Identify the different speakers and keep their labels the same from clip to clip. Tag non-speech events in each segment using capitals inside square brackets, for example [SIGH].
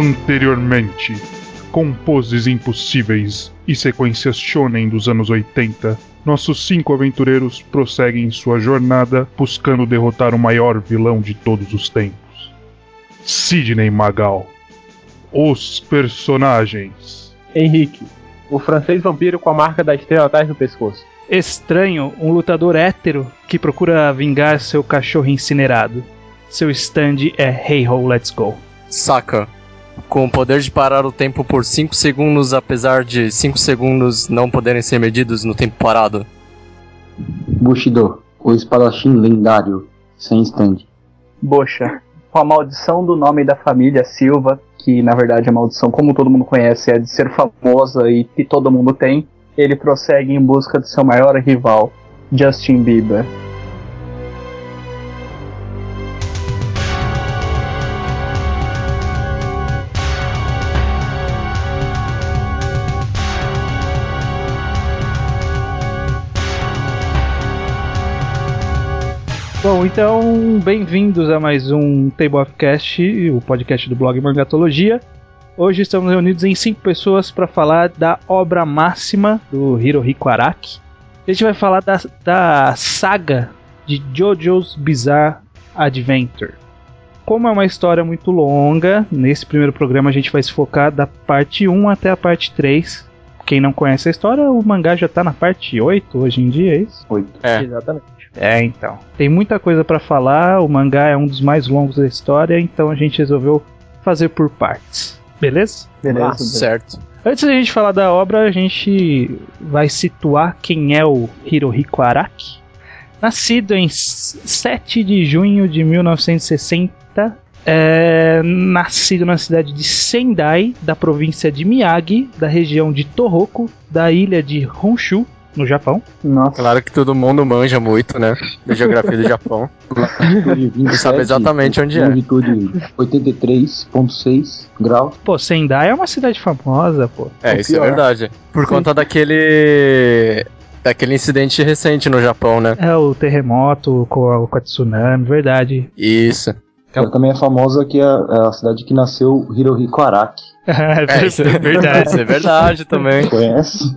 Speaker 1: Anteriormente, com poses impossíveis e sequências shonen dos anos 80, nossos cinco aventureiros prosseguem sua jornada buscando derrotar o maior vilão de todos os tempos. Sidney Magal. Os personagens.
Speaker 2: Henrique, o francês vampiro com a marca da estrela atrás do pescoço.
Speaker 3: Estranho, um lutador hétero que procura vingar seu cachorro incinerado. Seu stand é Hey Ho, Let's Go.
Speaker 4: Saca. Com o poder de parar o tempo por 5 segundos, apesar de 5 segundos não poderem ser medidos no tempo parado.
Speaker 5: Bushido, o espadachim lendário, sem stand.
Speaker 6: Bocha, com a maldição do nome da família Silva, que na verdade a maldição, como todo mundo conhece, é de ser famosa e que todo mundo tem, ele prossegue em busca de seu maior rival, Justin Bieber.
Speaker 3: Bom, então, bem-vindos a mais um Table of Cast, o podcast do blog Mangatologia. Hoje estamos reunidos em cinco pessoas para falar da obra máxima do Hirohiko Araki. A gente vai falar da, da saga de JoJo's Bizarre Adventure. Como é uma história muito longa, nesse primeiro programa a gente vai se focar da parte 1 até a parte 3. Quem não conhece a história, o mangá já tá na parte 8 hoje em dia, é isso?
Speaker 5: 8.
Speaker 4: É.
Speaker 2: Exatamente.
Speaker 3: É, então. Tem muita coisa para falar, o mangá é um dos mais longos da história, então a gente resolveu fazer por partes. Beleza?
Speaker 6: Beleza?
Speaker 4: Ah, certo.
Speaker 3: Antes da gente falar da obra, a gente vai situar quem é o Hirohiko Araki. Nascido em 7 de junho de 1960, é, nascido na cidade de Sendai, da província de Miyagi, da região de Tohoku, da ilha de Honshu, no Japão.
Speaker 6: Nossa.
Speaker 4: Claro que todo mundo manja muito, né? Da geografia do Japão. [LAUGHS]
Speaker 5: 27,
Speaker 4: sabe exatamente onde é.
Speaker 5: Longitude 83,6 graus.
Speaker 3: Pô, Sendai é uma cidade famosa, pô.
Speaker 4: É,
Speaker 6: O
Speaker 4: isso é
Speaker 6: pior.
Speaker 4: verdade. Por conta daquele. daquele incidente recente no Japão, né?
Speaker 3: É o terremoto com a, com a tsunami, verdade.
Speaker 4: Isso.
Speaker 5: Ela também é famosa que é é a cidade que nasceu Hirohiko Araki. [LAUGHS]
Speaker 4: É, isso é [LAUGHS] verdade. Isso é verdade também.
Speaker 5: Conhece?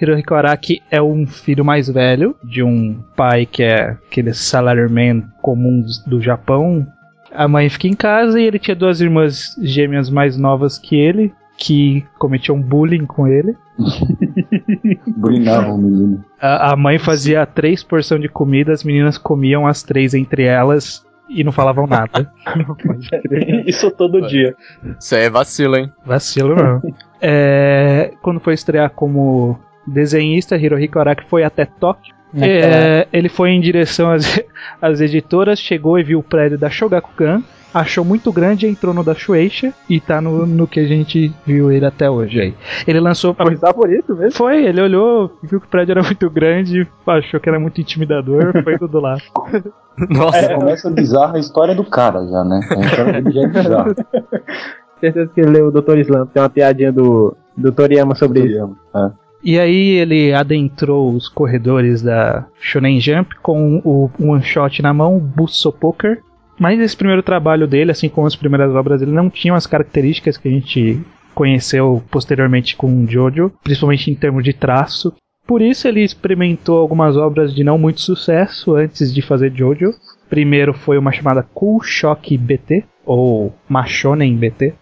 Speaker 3: Hirohiko Araki é um filho mais velho de um pai que é aquele salaryman comum do Japão. A mãe fica em casa e ele tinha duas irmãs gêmeas mais novas que ele, que cometiam bullying com ele. [LAUGHS]
Speaker 5: Bulinava o menino.
Speaker 3: A, a mãe fazia três porções de comida, as meninas comiam as três entre elas e não falavam nada. [LAUGHS]
Speaker 6: Isso todo dia.
Speaker 4: Isso aí é vacilo, hein?
Speaker 3: Vacilo não. [LAUGHS] É, quando foi estrear como desenhista, Hirohiko Araki foi até Tóquio. É, ele foi em direção às, [LAUGHS] às editoras, chegou e viu o prédio da Shogakukan, achou muito grande, entrou no da Shueisha e tá no, no que a gente viu ele até hoje aí. Ele lançou.
Speaker 2: Foi por isso mesmo?
Speaker 3: Foi, ele olhou, viu que o prédio era muito grande, achou que era muito intimidador, foi tudo lá. [LAUGHS]
Speaker 4: Nossa.
Speaker 5: Já começa bizarra a história do cara já, né? A história dele já é bizarra.
Speaker 2: Certeza que ele leu o Dr. Slam. Tem uma piadinha do, do Toriyama sobre isso.
Speaker 5: É.
Speaker 3: E aí ele adentrou os corredores da Shonen Jump com o one shot na mão, Busso Poker. Mas esse primeiro trabalho dele, assim como as primeiras obras dele, não tinham as características que a gente conheceu posteriormente com Jojo, principalmente em termos de traço. Por isso ele experimentou algumas obras de não muito sucesso antes de fazer Jojo. Primeiro foi uma chamada Cool Shock BT, ou Machonen BT.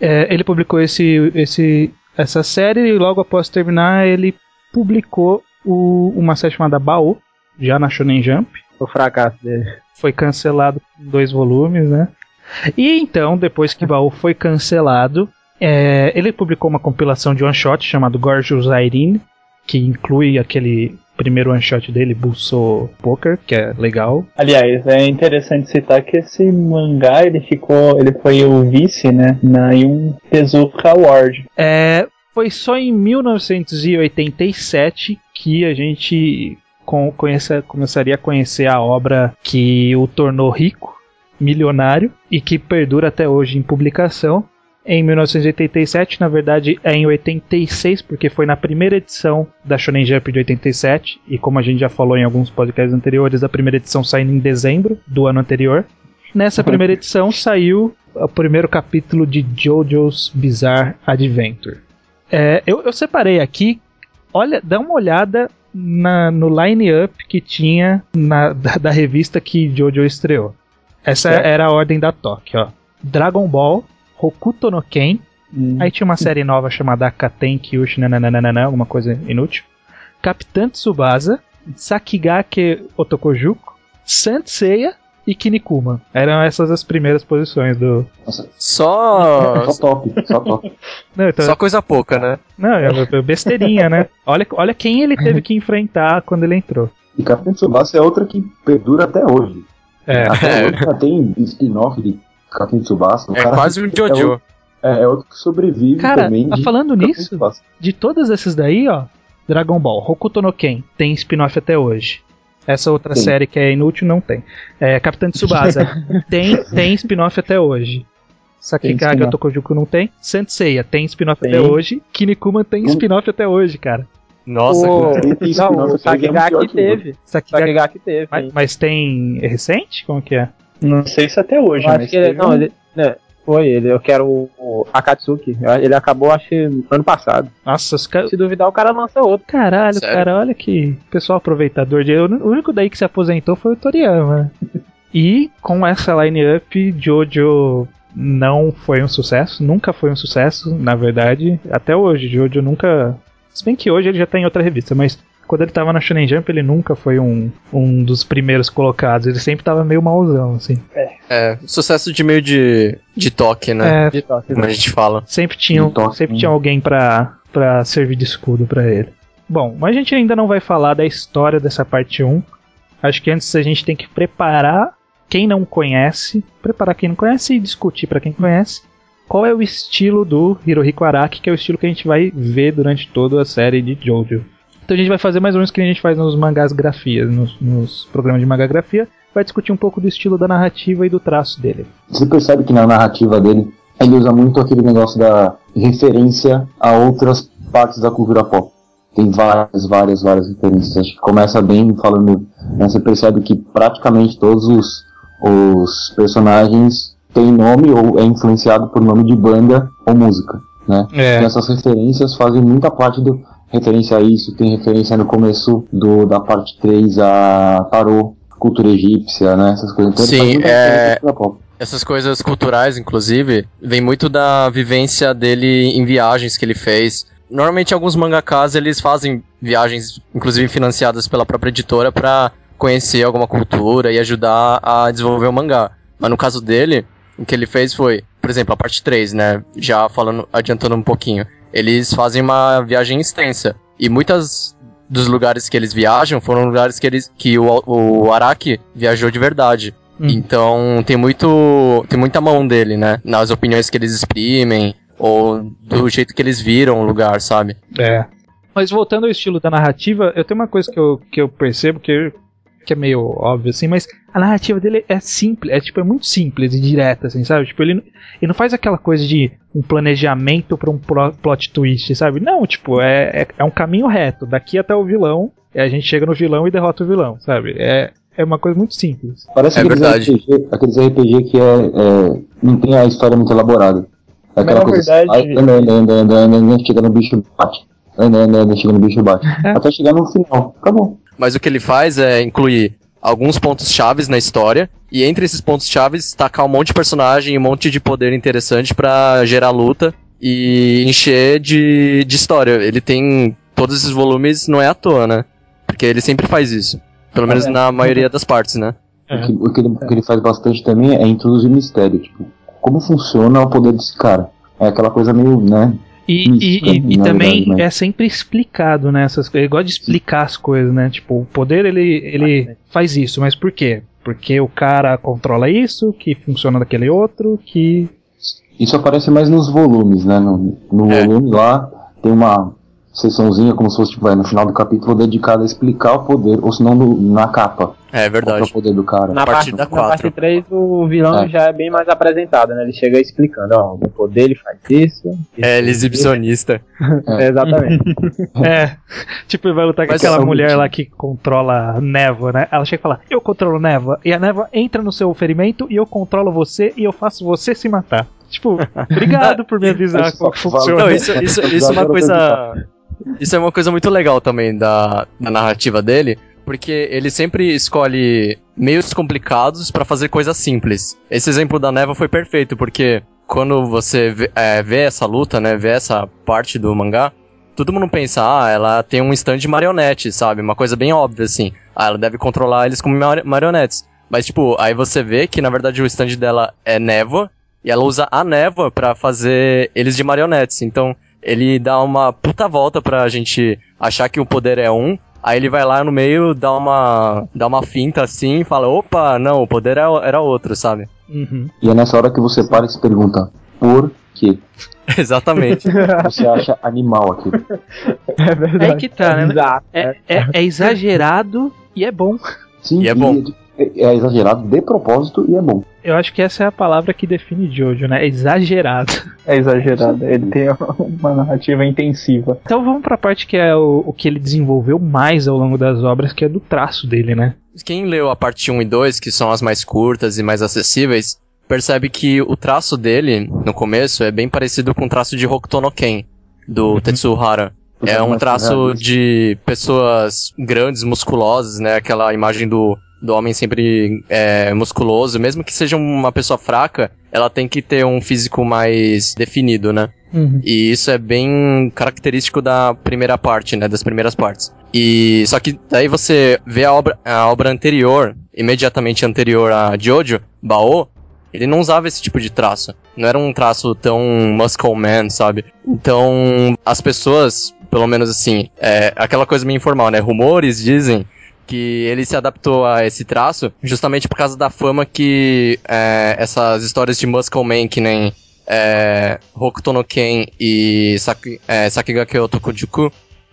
Speaker 3: É, ele publicou esse, esse, essa série e logo após terminar ele publicou o- uma série chamada Baú, já na Shonen Jump.
Speaker 2: O fracasso dele.
Speaker 3: Foi cancelado em dois volumes, né? E então, depois que Baú foi cancelado, é, ele publicou uma compilação de one shot chamado Gorgeous Irene, que inclui aquele primeiro one shot dele, Busso Poker, que é legal.
Speaker 6: Aliás, é interessante citar que esse mangá ele ficou, ele foi o vice, né, na um Tezuka Award.
Speaker 3: É, foi só em 1987 que a gente conhece- começaria a conhecer a obra que o tornou rico, milionário e que perdura até hoje em publicação. Em 1987, na verdade é em 86, porque foi na primeira edição da Shonen Jump de 87, e como a gente já falou em alguns podcasts anteriores, a primeira edição saindo em dezembro do ano anterior. nessa primeira edição saiu o primeiro capítulo de JoJo's Bizarre Adventure. É, eu, eu separei aqui, olha, dá uma olhada na- no line-up que tinha na- da, da revista que Jojo estreou. Essa era a ordem da Toque, ó. Dragon Ball, Hokuto no Ken,
Speaker 2: Hum.
Speaker 3: Aí tinha uma série nova chamada Akaten Kyushi nananana, alguma coisa inútil. Capitã Tsubasa, Sakigake Otokojuku, Saint Seiya e Kinnikuman. Eram essas as primeiras posições do.
Speaker 5: Nossa,
Speaker 4: Só,
Speaker 5: só top, só top. [LAUGHS]
Speaker 3: Não, então,
Speaker 4: só coisa pouca, né?
Speaker 3: não é é besteirinha, né? Olha, olha quem ele teve que enfrentar quando ele entrou.
Speaker 5: E Capitão Tsubasa é outra que perdura até hoje.
Speaker 3: É,
Speaker 5: Até hoje já tem spin-off de Capitão Tsubasa.
Speaker 4: É
Speaker 5: cara-
Speaker 4: quase um [LAUGHS] Jojo.
Speaker 5: É, é outro que sobrevive
Speaker 3: Cara,
Speaker 5: também.
Speaker 3: tá
Speaker 5: de
Speaker 3: falando
Speaker 5: Capitão
Speaker 3: nisso? De todas essas daí, ó, Dragon Ball, Hokuto no Ken, tem spin-off até hoje. Essa outra
Speaker 5: Tem.
Speaker 3: série que é inútil não tem. É, Capitã Tsubasa [LAUGHS] tem, tem spin-off até hoje. Sakigake
Speaker 2: spin-off.
Speaker 3: Otokojuku não tem. Senseiya tem spin-off até hoje. Kinnikuman tem
Speaker 5: Hum.
Speaker 3: spin-off até hoje, cara.
Speaker 4: Nossa, cara.
Speaker 2: Não, o
Speaker 5: é
Speaker 2: Sakigaki
Speaker 5: o outro.
Speaker 2: teve. Sakigaki teve.
Speaker 3: mas, mas tem é recente? Como que é?
Speaker 6: Não sei se até hoje,
Speaker 2: Eu acho
Speaker 6: mas
Speaker 2: que ele, não,
Speaker 6: um-
Speaker 2: ele, né, foi ele, eu quero o, o Akatsuki. Ele acabou, acho que ano passado.
Speaker 3: Nossa, os caras.
Speaker 2: Se duvidar, o cara lança outro.
Speaker 3: Caralho,
Speaker 4: Sério?
Speaker 3: cara, olha que pessoal aproveitador de. O único daí que se aposentou foi o Toriyama. né? [LAUGHS] E com essa line-up, Jojo não foi um sucesso, nunca foi um sucesso, na verdade. Até hoje, Jojo nunca. Se bem que hoje ele já tá em outra revista, mas quando ele tava na Shonen Jump, ele nunca foi um, um dos primeiros colocados. Ele sempre tava meio mauzão, assim.
Speaker 4: É, sucesso de meio de, de toque, né?
Speaker 3: É,
Speaker 2: De toque,
Speaker 4: Como a gente fala.
Speaker 3: Sempre tinha,
Speaker 5: Um toque,
Speaker 3: sempre
Speaker 5: né?
Speaker 3: tinha alguém pra, pra servir de escudo pra ele. Bom, mas a gente ainda não vai falar da história dessa parte 1. Acho que antes a gente tem que preparar quem não conhece, preparar quem não conhece e discutir pra quem conhece qual é o estilo do Hirohiko Araki, que é o estilo que a gente vai ver durante toda a série de Jojo. Então a gente vai fazer mais ou menos o que a gente faz nos mangás grafias, nos, nos programas de magagrafia, vai discutir um pouco do estilo da narrativa e do traço dele.
Speaker 5: Você percebe que na narrativa dele, ele usa muito aquele negócio da referência a outras partes da cultura pop. Tem várias, várias, várias referências. Acho que começa bem falando. Né, você percebe que praticamente todos os, os personagens têm nome ou é influenciado por nome de banda ou música. Né?
Speaker 3: É.
Speaker 5: E essas referências fazem muita parte do. Referência a isso, tem referência no começo do, da parte 3 a tarô, cultura egípcia, né? Essas coisas. Então
Speaker 4: Sim, é-. Essas coisas culturais, inclusive, vem muito da vivência dele em viagens que ele fez. Normalmente, alguns mangakas, eles fazem viagens, inclusive financiadas pela própria editora, pra conhecer alguma cultura e ajudar a desenvolver o mangá. Mas no caso dele, o que ele fez foi, por exemplo, a parte 3, né? Já falando, adiantando um pouquinho. Eles fazem uma viagem extensa. E muitas dos lugares que eles viajam foram lugares que, eles, que o, o Araki viajou de verdade.
Speaker 3: Hum.
Speaker 4: Então tem muito. tem muita mão dele, né? Nas opiniões que eles exprimem, ou do jeito que eles viram o lugar, sabe?
Speaker 3: É. Mas voltando ao estilo da narrativa, eu tenho uma coisa que eu, que eu percebo que, que é meio óbvio, assim, mas a narrativa dele é simples, é tipo, é muito simples e direta, assim, sabe? Tipo, ele, não- ele não faz aquela coisa de um planejamento pra um plot twist, sabe? Não, tipo, é, é, é um caminho reto, daqui até o vilão, e a gente chega no vilão e derrota o vilão, sabe? É, é uma coisa muito simples.
Speaker 5: Parece
Speaker 4: É
Speaker 5: aqueles,
Speaker 4: verdade.
Speaker 5: RPG, aqueles RPG que é, é, não tem a história muito elaborada. É aquela
Speaker 6: na
Speaker 5: coisa
Speaker 6: verdade-
Speaker 5: assim, anda, anda, anda, anda, anda, anda, chega no bicho e bate. Anda, anda, anda, chega no bicho e bate. Até chegar no final. Acabou.
Speaker 4: Mas o que ele faz é incluir alguns pontos chaves na história, e entre esses pontos chaves, tacar um monte de personagem e um monte de poder interessante pra gerar luta e encher de, de história. Ele tem todos esses volumes, não é à toa, né? Porque ele sempre faz isso. Pelo menos
Speaker 6: É.
Speaker 4: na maioria das partes, né?
Speaker 3: É.
Speaker 5: O, que, o que ele, o que ele faz bastante também é introduzir mistério. Tipo, como funciona o poder desse cara? É aquela coisa meio, né?
Speaker 3: E,
Speaker 5: Isso,
Speaker 3: e, e, e
Speaker 5: na
Speaker 3: também
Speaker 5: verdade, né?
Speaker 3: é sempre explicado, né? Essas, ele gosta de explicar as coisas, né? Tipo, o poder ele, ele faz isso, mas por quê? Porque o cara controla isso, que funciona daquele outro, que.
Speaker 5: Isso aparece mais nos volumes, né? No, no
Speaker 4: É.
Speaker 5: volume lá tem uma sessãozinha, como se fosse, tipo, vai, no final do capítulo, dedicada a explicar o poder, ou se não no- na capa.
Speaker 4: É
Speaker 5: Qual que é
Speaker 4: verdade.
Speaker 5: o poder do cara.
Speaker 2: Na
Speaker 4: A partir
Speaker 2: parte,
Speaker 4: da
Speaker 2: na
Speaker 4: quatro.
Speaker 2: parte 3, o vilão
Speaker 5: É.
Speaker 2: já é bem mais apresentado, né? Ele chega explicando, ó, o poder ele faz isso.
Speaker 4: É, ele é exibicionista.
Speaker 2: É, [LAUGHS] exatamente. [LAUGHS]
Speaker 3: É. Tipo, ele vai lutar com
Speaker 4: Mas
Speaker 3: aquela
Speaker 5: um
Speaker 3: mulher lá que controla a névoa, né? Ela chega e fala, eu controlo névoa. E a névoa entra no seu ferimento e eu controlo você e eu faço você se matar. Tipo, [LAUGHS] obrigado por me avisar como funciona.
Speaker 4: Não, isso, isso, isso é uma coisa. Isso é uma coisa muito legal também da, da narrativa dele, porque ele sempre escolhe meios complicados pra fazer coisas simples. Esse exemplo da Neva foi perfeito, porque quando você vê, é, vê essa luta, né, vê essa parte do mangá, todo mundo pensa, ah, ela tem um stand de marionete, sabe? Uma coisa bem óbvia, assim. Ah, ela deve controlar eles como mari- marionetes. Mas, tipo, aí você vê que, na verdade, o stand dela é névoa, e ela usa a névoa pra fazer eles de marionetes. Então, ele dá uma puta volta pra gente achar que o poder é um. Aí ele vai lá no meio, dá uma, dá uma finta assim e fala: opa, não, o poder era, era outro, sabe?
Speaker 3: Uhum.
Speaker 5: E é nessa hora que você para e se pergunta, por quê? [LAUGHS]
Speaker 4: Exatamente.
Speaker 5: Você acha animal aquilo.
Speaker 2: É verdade.
Speaker 3: Aí que tá, né? É, é, é exagerado e é bom.
Speaker 5: Sim,
Speaker 4: E é bom.
Speaker 5: É, é exagerado de propósito e é bom.
Speaker 3: Eu acho que essa é a palavra que define Jojo, né? É exagerado. [LAUGHS]
Speaker 6: É exagerado. Ele tem uma narrativa intensiva.
Speaker 3: Então vamos pra parte que é o, o que ele desenvolveu mais ao longo das obras, que é do traço dele, né?
Speaker 4: Quem leu a parte 1 e 2, que são as mais curtas e mais acessíveis, percebe que o traço dele, no começo, é bem parecido com o traço de Hokuto no Ken, do Tetsuo Hara. É um traço de pessoas grandes, musculosas, né? Aquela imagem do, do homem sempre é, musculoso. Mesmo que seja uma pessoa fraca, ela tem que ter um físico mais definido, né?
Speaker 3: Uhum.
Speaker 4: E isso é bem característico da primeira parte, né? Das primeiras partes. E só que daí você vê a obra, a obra anterior, imediatamente anterior a Jojo, Bao, ele não usava esse tipo de traço. Não era um traço tão muscle man, sabe? Então, as pessoas, pelo menos assim, é aquela coisa meio informal, né? Rumores dizem que ele se adaptou a esse traço justamente por causa da fama que é, essas histórias de muscle man, que nem é, Hokuto no Ken e Saki, é, Sakigake Otokujuku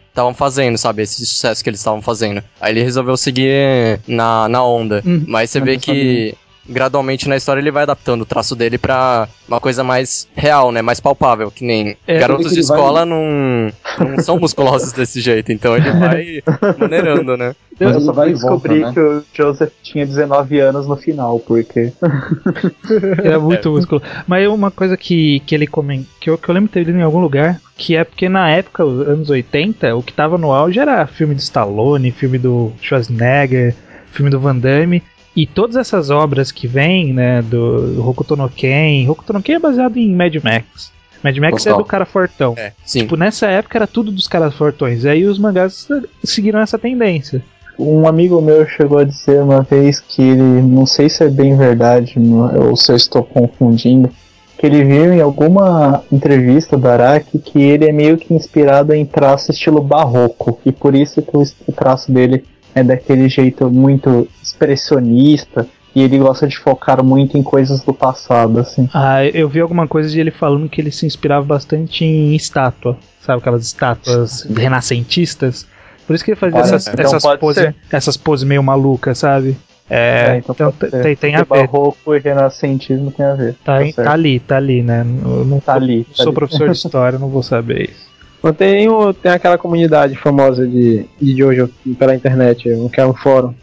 Speaker 4: estavam fazendo, sabe? Esse sucesso que eles estavam fazendo. Aí ele resolveu seguir na, na onda.
Speaker 3: Hum,
Speaker 4: Mas você vê que gradualmente na história ele vai adaptando o traço dele pra uma coisa mais real, né? Mais palpável, que nem
Speaker 3: É,
Speaker 4: garotos de
Speaker 5: vai-
Speaker 4: escola não, não são musculosos desse jeito, então ele [LAUGHS] vai maneirando, né?
Speaker 6: Eu
Speaker 5: Mas ele
Speaker 6: só
Speaker 5: vai e volta,
Speaker 6: descobrir
Speaker 5: né?
Speaker 6: que o Joseph tinha 19 anos no final, porque. [LAUGHS]
Speaker 3: É muito músculo. Mas uma coisa que, que ele comenta, que eu, que eu lembro de ter lido em algum lugar, que é porque na época, os anos 80, o que tava no auge era filme do Stallone, filme do Schwarzenegger, filme do Van Damme. E todas essas obras que vêm, né, do, Hokuto no Ken, Hokuto no Ken é baseado em Mad Max. Mad Max é
Speaker 5: Total.
Speaker 3: do cara fortão.
Speaker 4: É, sim.
Speaker 3: Tipo, nessa época era tudo dos caras fortões. Aí os mangás seguiram essa tendência.
Speaker 6: Um amigo meu chegou a dizer uma vez que ele, não sei se é bem verdade ou se eu estou confundindo, que ele viu em alguma entrevista do Araki que ele é meio que inspirado em traço estilo barroco e por isso que o traço dele é daquele jeito muito expressionista e ele gosta de focar muito em coisas do passado, assim.
Speaker 3: Ah, eu vi alguma coisa de ele falando que ele se inspirava bastante em estátua. Sabe aquelas estátuas renascentistas? Por isso que ele fazia
Speaker 6: Olha,
Speaker 3: essas,
Speaker 6: então
Speaker 3: essas poses, essas poses meio malucas, sabe? É,
Speaker 6: É, então
Speaker 3: então, tem, tem a ver.
Speaker 6: barroco e renascentismo tem a ver.
Speaker 3: Tá, em-
Speaker 6: certo.
Speaker 3: tá ali, tá ali, né? Eu não,
Speaker 6: Tá ali.
Speaker 3: não
Speaker 6: tá
Speaker 3: sou
Speaker 6: ali.
Speaker 3: professor de [LAUGHS] história, não vou saber isso.
Speaker 2: Não tem, o- tem aquela comunidade famosa de, de Jojo pela internet, um- que é um fórum.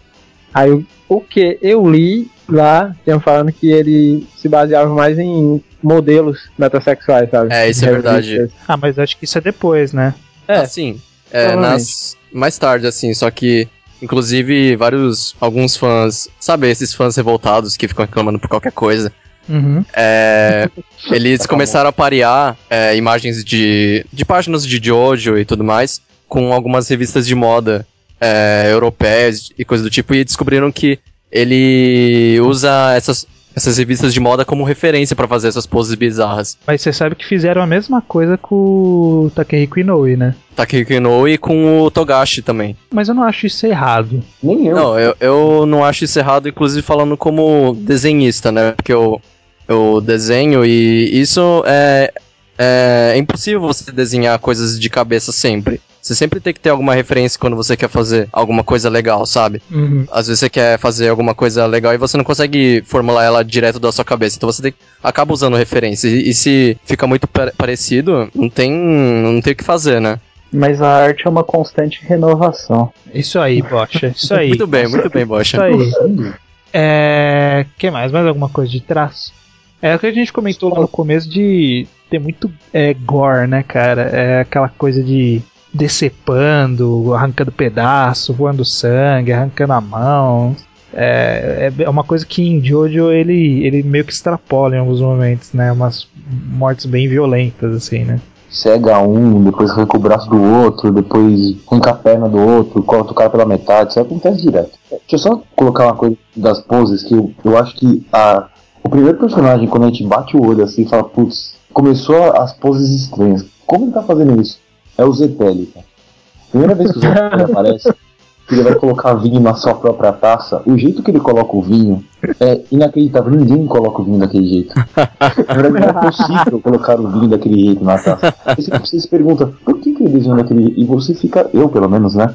Speaker 2: Aí o, o que eu li lá, tinham falando que ele se baseava mais em modelos metrosexuais, sabe?
Speaker 4: É, isso é verdade.
Speaker 3: Ah, mas acho que isso é depois, né?
Speaker 2: É,
Speaker 4: Assim, é, nas, mais tarde, assim, só que, inclusive, vários, alguns fãs, sabe, esses fãs revoltados que ficam reclamando por qualquer coisa,
Speaker 3: Uhum.
Speaker 4: é, [LAUGHS] eles começaram a parear é, imagens de, de páginas de Jojo e tudo mais com algumas revistas de moda é, europeias e coisa do tipo, e descobriram que ele usa essas, essas revistas de moda como referência pra fazer essas poses bizarras.
Speaker 3: Mas você sabe que fizeram a mesma coisa com o Takehiko Inoue, né?
Speaker 4: Takehiko Inoue e com o Togashi também.
Speaker 3: Mas eu não acho isso errado.
Speaker 5: Nem eu.
Speaker 4: Não, eu, eu não acho isso errado, inclusive falando como desenhista, né? Porque eu, eu desenho e isso é, é, é impossível você desenhar coisas de cabeça sempre. Você sempre tem que ter alguma referência quando você quer fazer alguma coisa legal, sabe?
Speaker 3: Uhum.
Speaker 4: Às vezes você quer fazer alguma coisa legal e você não consegue formular ela direto da sua cabeça. Então você tem, acaba usando referência. E, e se fica muito pa- parecido, não tem, não tem o que fazer, né?
Speaker 6: Mas a arte é uma constante renovação.
Speaker 3: Isso aí, Bocha. Isso aí. [LAUGHS]
Speaker 4: Muito bem, muito bem,
Speaker 3: Isso
Speaker 4: Bocha.
Speaker 3: aí. É. que mais? Mais alguma coisa de traço? É o que a gente comentou lá no começo de ter muito é, gore, né, cara? É aquela coisa de decepando, arrancando pedaço, voando sangue, arrancando a mão. É, é uma coisa que em Jojo ele, ele meio que extrapola em alguns momentos, né? Umas mortes bem violentas, assim, né?
Speaker 5: Cega um, depois arranca o braço do outro, depois arranca a perna do outro, corta o cara pela metade, isso acontece direto. Deixa eu só colocar uma coisa das poses que eu, eu acho que a, o primeiro personagem, quando a gente bate o olho assim e fala, putz, começou as poses estranhas. Como ele tá fazendo isso? É o Zepelli, cara. Primeira vez que o Zepelli aparece, que ele vai colocar vinho na sua própria taça, o jeito que ele coloca o vinho é inacreditável. Ninguém coloca o vinho daquele jeito. Na não é possível colocar o vinho daquele jeito na taça. Você, se pergunta, por que, que ele desenhou daquele jeito? E você fica, eu pelo menos, né?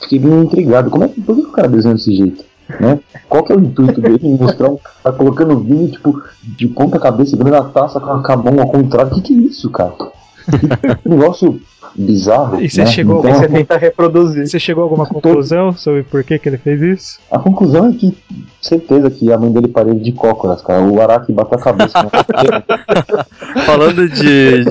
Speaker 5: Fiquei bem intrigado. Como é que, por que o cara desenhou desse jeito? Né? Qual que é o intuito dele em mostrar um cara colocando vinho, tipo, de ponta cabeça, segurando a taça com a mão ao contrário? O que, que é isso, cara? Que [LAUGHS] negócio bizarro.
Speaker 3: E você
Speaker 5: né?
Speaker 3: chegou-
Speaker 5: Então,
Speaker 6: você tenta reproduzir.
Speaker 3: Você chegou a alguma conclusão sobre por que, que ele fez isso?
Speaker 5: A conclusão é que, certeza que a mãe dele parou ele de cócoras, cara. O Araki bateu a cabeça. no- [LAUGHS]
Speaker 4: falando de.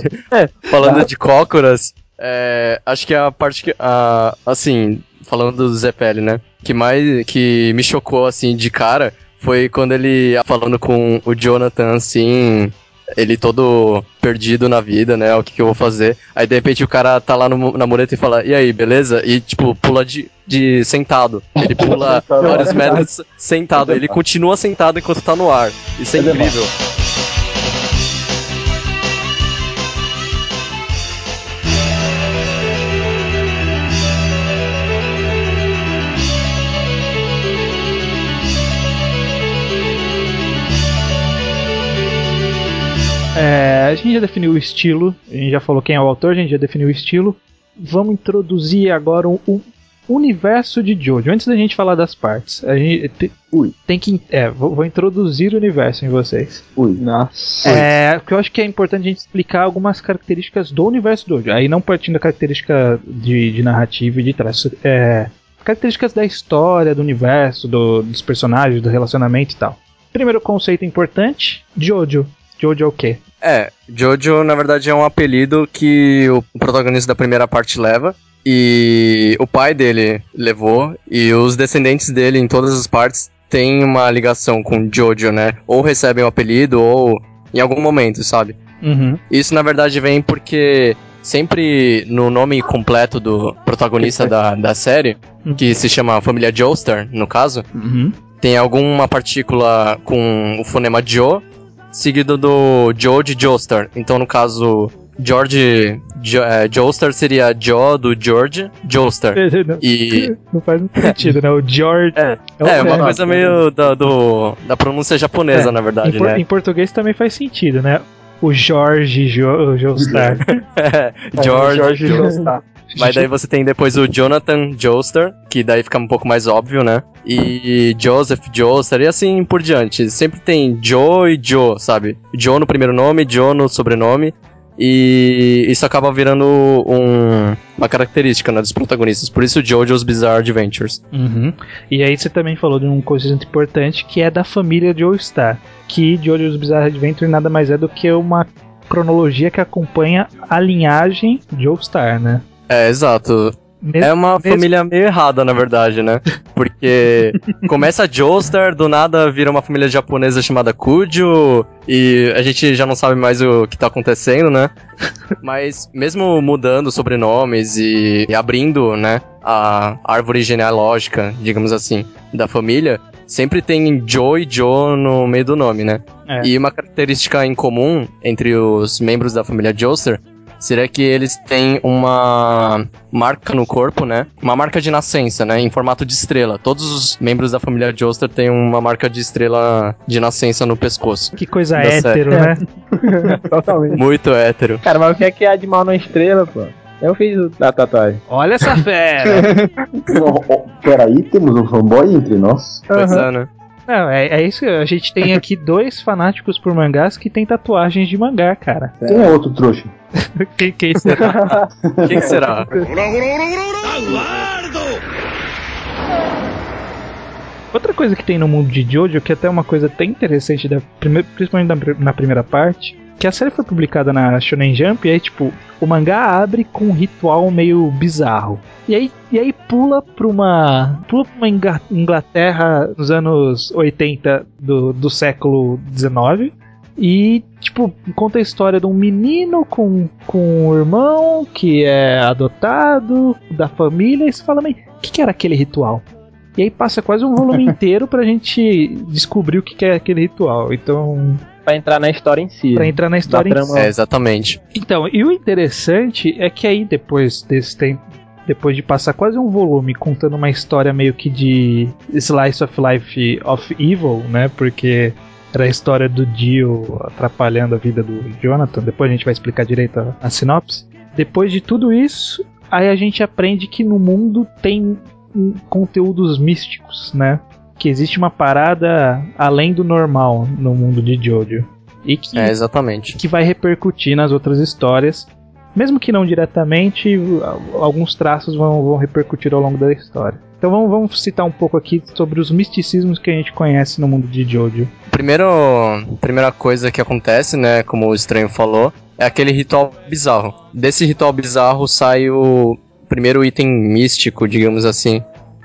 Speaker 4: falando de cócoras, é, acho que a parte que. A, assim, falando do Zepelli, né? Que mais. Que me chocou, assim, de cara foi quando ele falando com o Jonathan, assim. Ele todo perdido na vida, né? O que, que eu vou fazer? Aí de repente o cara tá lá no- na mureta e fala, e aí, beleza? E tipo, pula de, de sentado. Ele pula [LAUGHS] vários metros sentado. Ele continua sentado enquanto tá no ar. Isso é
Speaker 5: É
Speaker 4: incrível.
Speaker 3: É, a gente já definiu o estilo, a gente já falou quem é o autor, a gente já definiu o estilo. Vamos introduzir agora o, o universo de Jojo. Antes da gente falar das partes, a gente te-
Speaker 5: Ui.
Speaker 3: tem que. É, vou, vou introduzir o universo em vocês.
Speaker 5: Ui.
Speaker 6: Nossa.
Speaker 3: É, porque eu acho que é importante a gente explicar algumas características do universo do Jojo. Aí não partindo da característica de, de narrativa e de traço. É, características da história, do universo, do- dos personagens, do relacionamento e tal. Primeiro conceito importante: Jojo. Jojo é o quê?
Speaker 4: É, Jojo na verdade é um apelido que o protagonista da primeira parte leva. E o pai dele levou, e os descendentes dele em todas as partes têm uma ligação com Jojo, né? Ou recebem o apelido, ou em algum momento, sabe?
Speaker 3: Uhum.
Speaker 4: Isso na verdade vem porque sempre no nome completo do protagonista da, da série, que se chama Família Joestar, no caso,
Speaker 3: Uhum.
Speaker 4: tem alguma partícula com o fonema Jo, seguido do George Joestar. Então, no caso, George jo, é, Joestar seria Jo do George Joestar.
Speaker 3: Não,
Speaker 4: E [LAUGHS]
Speaker 3: não faz muito sentido, né? O George.
Speaker 6: É.
Speaker 3: o
Speaker 4: é uma coisa meio da, do, da pronúncia japonesa,
Speaker 3: É,
Speaker 4: na
Speaker 3: Em,
Speaker 4: verdade,
Speaker 3: por-
Speaker 4: né?
Speaker 3: em português também faz sentido, né? O Jorge jo, Joestar. [LAUGHS]
Speaker 4: George,
Speaker 6: Jorge
Speaker 4: Jo-
Speaker 6: Joestar.
Speaker 4: Mas daí você tem depois o Jonathan Joestar, que daí fica um pouco mais óbvio, né? E Joseph Joestar, e assim por diante. Sempre tem Joe e Joe, sabe? Joe no primeiro nome, Joe no sobrenome. E isso acaba virando um- uma característica né, dos protagonistas. Por isso Jojo's Bizarre Adventures.
Speaker 3: Uhum. E aí você também falou de um conceito importante que é da família Joestar. Que Jojo's Bizarre Adventure nada mais é do que uma cronologia que acompanha a linhagem Joestar, né?
Speaker 4: É, exato.
Speaker 3: Mes-
Speaker 4: É uma família meio errada, na verdade, né? Porque [LAUGHS] começa Joestar, do nada vira uma família japonesa chamada Kujo, e a gente já não sabe mais o que tá acontecendo, né? Mas mesmo mudando sobrenomes e, e abrindo, né, a árvore genealógica, digamos assim, da família, sempre tem Joe e Joe no meio do nome, né?
Speaker 3: É.
Speaker 4: E uma característica em comum entre os membros da família Joestar seria que eles têm uma marca no corpo, né? Uma marca de nascença, né? Em formato de estrela. Todos os membros da família Joestar têm uma marca de estrela de nascença no pescoço.
Speaker 3: Que coisa
Speaker 4: Da
Speaker 3: hétero, né? [LAUGHS] [LAUGHS]
Speaker 2: Totalmente.
Speaker 4: Muito hétero.
Speaker 2: Cara, mas o que é que há de mal na estrela, pô? Eu fiz o- a tatuagem.
Speaker 3: Olha essa fera! [LAUGHS]
Speaker 5: Peraí, temos um fanboy entre nós?
Speaker 4: Pois é, né?
Speaker 3: Não, é, é isso. A gente tem aqui [LAUGHS] dois fanáticos por mangás que tem tatuagens de mangá, cara.
Speaker 5: Quem é outro trouxa? [LAUGHS]
Speaker 3: Quem, quem será? [LAUGHS]
Speaker 4: Quem será?
Speaker 3: Outra coisa que tem no mundo de Jojo, que é até uma coisa até interessante, da prime- principalmente na primeira parte, que a série foi publicada na Shonen Jump, e aí, tipo, o mangá abre com um ritual meio bizarro. E aí, e aí pula pra uma. Pula pra uma Inglaterra nos anos 80 do, do século XIX. E, tipo, conta a história de um menino com, com um irmão que é adotado, da família, e você fala, mas o que, que era aquele ritual? E aí passa quase um volume [LAUGHS] inteiro pra gente descobrir o que que é aquele ritual. Então,
Speaker 2: Pra entrar na história em si.
Speaker 3: pra entrar na história em si.
Speaker 4: É, exatamente.
Speaker 3: Então, e o interessante é que aí depois desse tempo, depois de passar quase um volume contando uma história meio que de slice of life of evil, né? Porque era a história do Dio atrapalhando a vida do Jonathan. Depois a gente vai explicar direito a, a sinopse. Depois de tudo isso, aí a gente aprende que no mundo tem conteúdos místicos, né? Que existe uma parada além do normal no mundo de Jojo. E que
Speaker 4: É, exatamente.
Speaker 3: que vai repercutir nas outras histórias. Mesmo que não diretamente, alguns traços vão, vão repercutir ao longo da história. Então vamos, vamos citar um pouco aqui sobre os misticismos que a gente conhece no mundo de Jojo.
Speaker 4: Primeiro, primeira coisa que acontece, né, como o estranho falou, é aquele ritual bizarro. Desse ritual bizarro sai o primeiro item místico, digamos assim,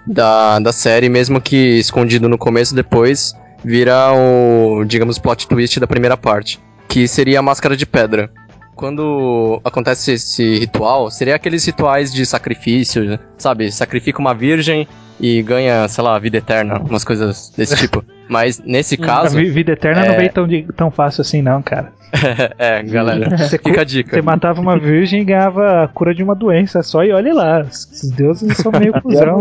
Speaker 4: da, da série, mesmo que escondido no começo, depois vira o, digamos, plot twist da primeira parte, que seria a máscara de pedra. Quando acontece esse ritual, seria aqueles rituais de sacrifício, sabe? Sacrifica uma virgem e ganha, sei lá, vida eterna, umas coisas desse tipo. [LAUGHS] Mas nesse
Speaker 3: A
Speaker 4: caso,
Speaker 3: vi- vida eterna não
Speaker 4: é-
Speaker 3: veio tão, de- tão fácil assim, não, cara. [LAUGHS]
Speaker 4: é, galera,
Speaker 3: Você,
Speaker 4: fica a dica.
Speaker 3: você matava uma virgem e ganhava a cura de uma doença só, e olha lá, esses deuses são meio [LAUGHS] cuzão.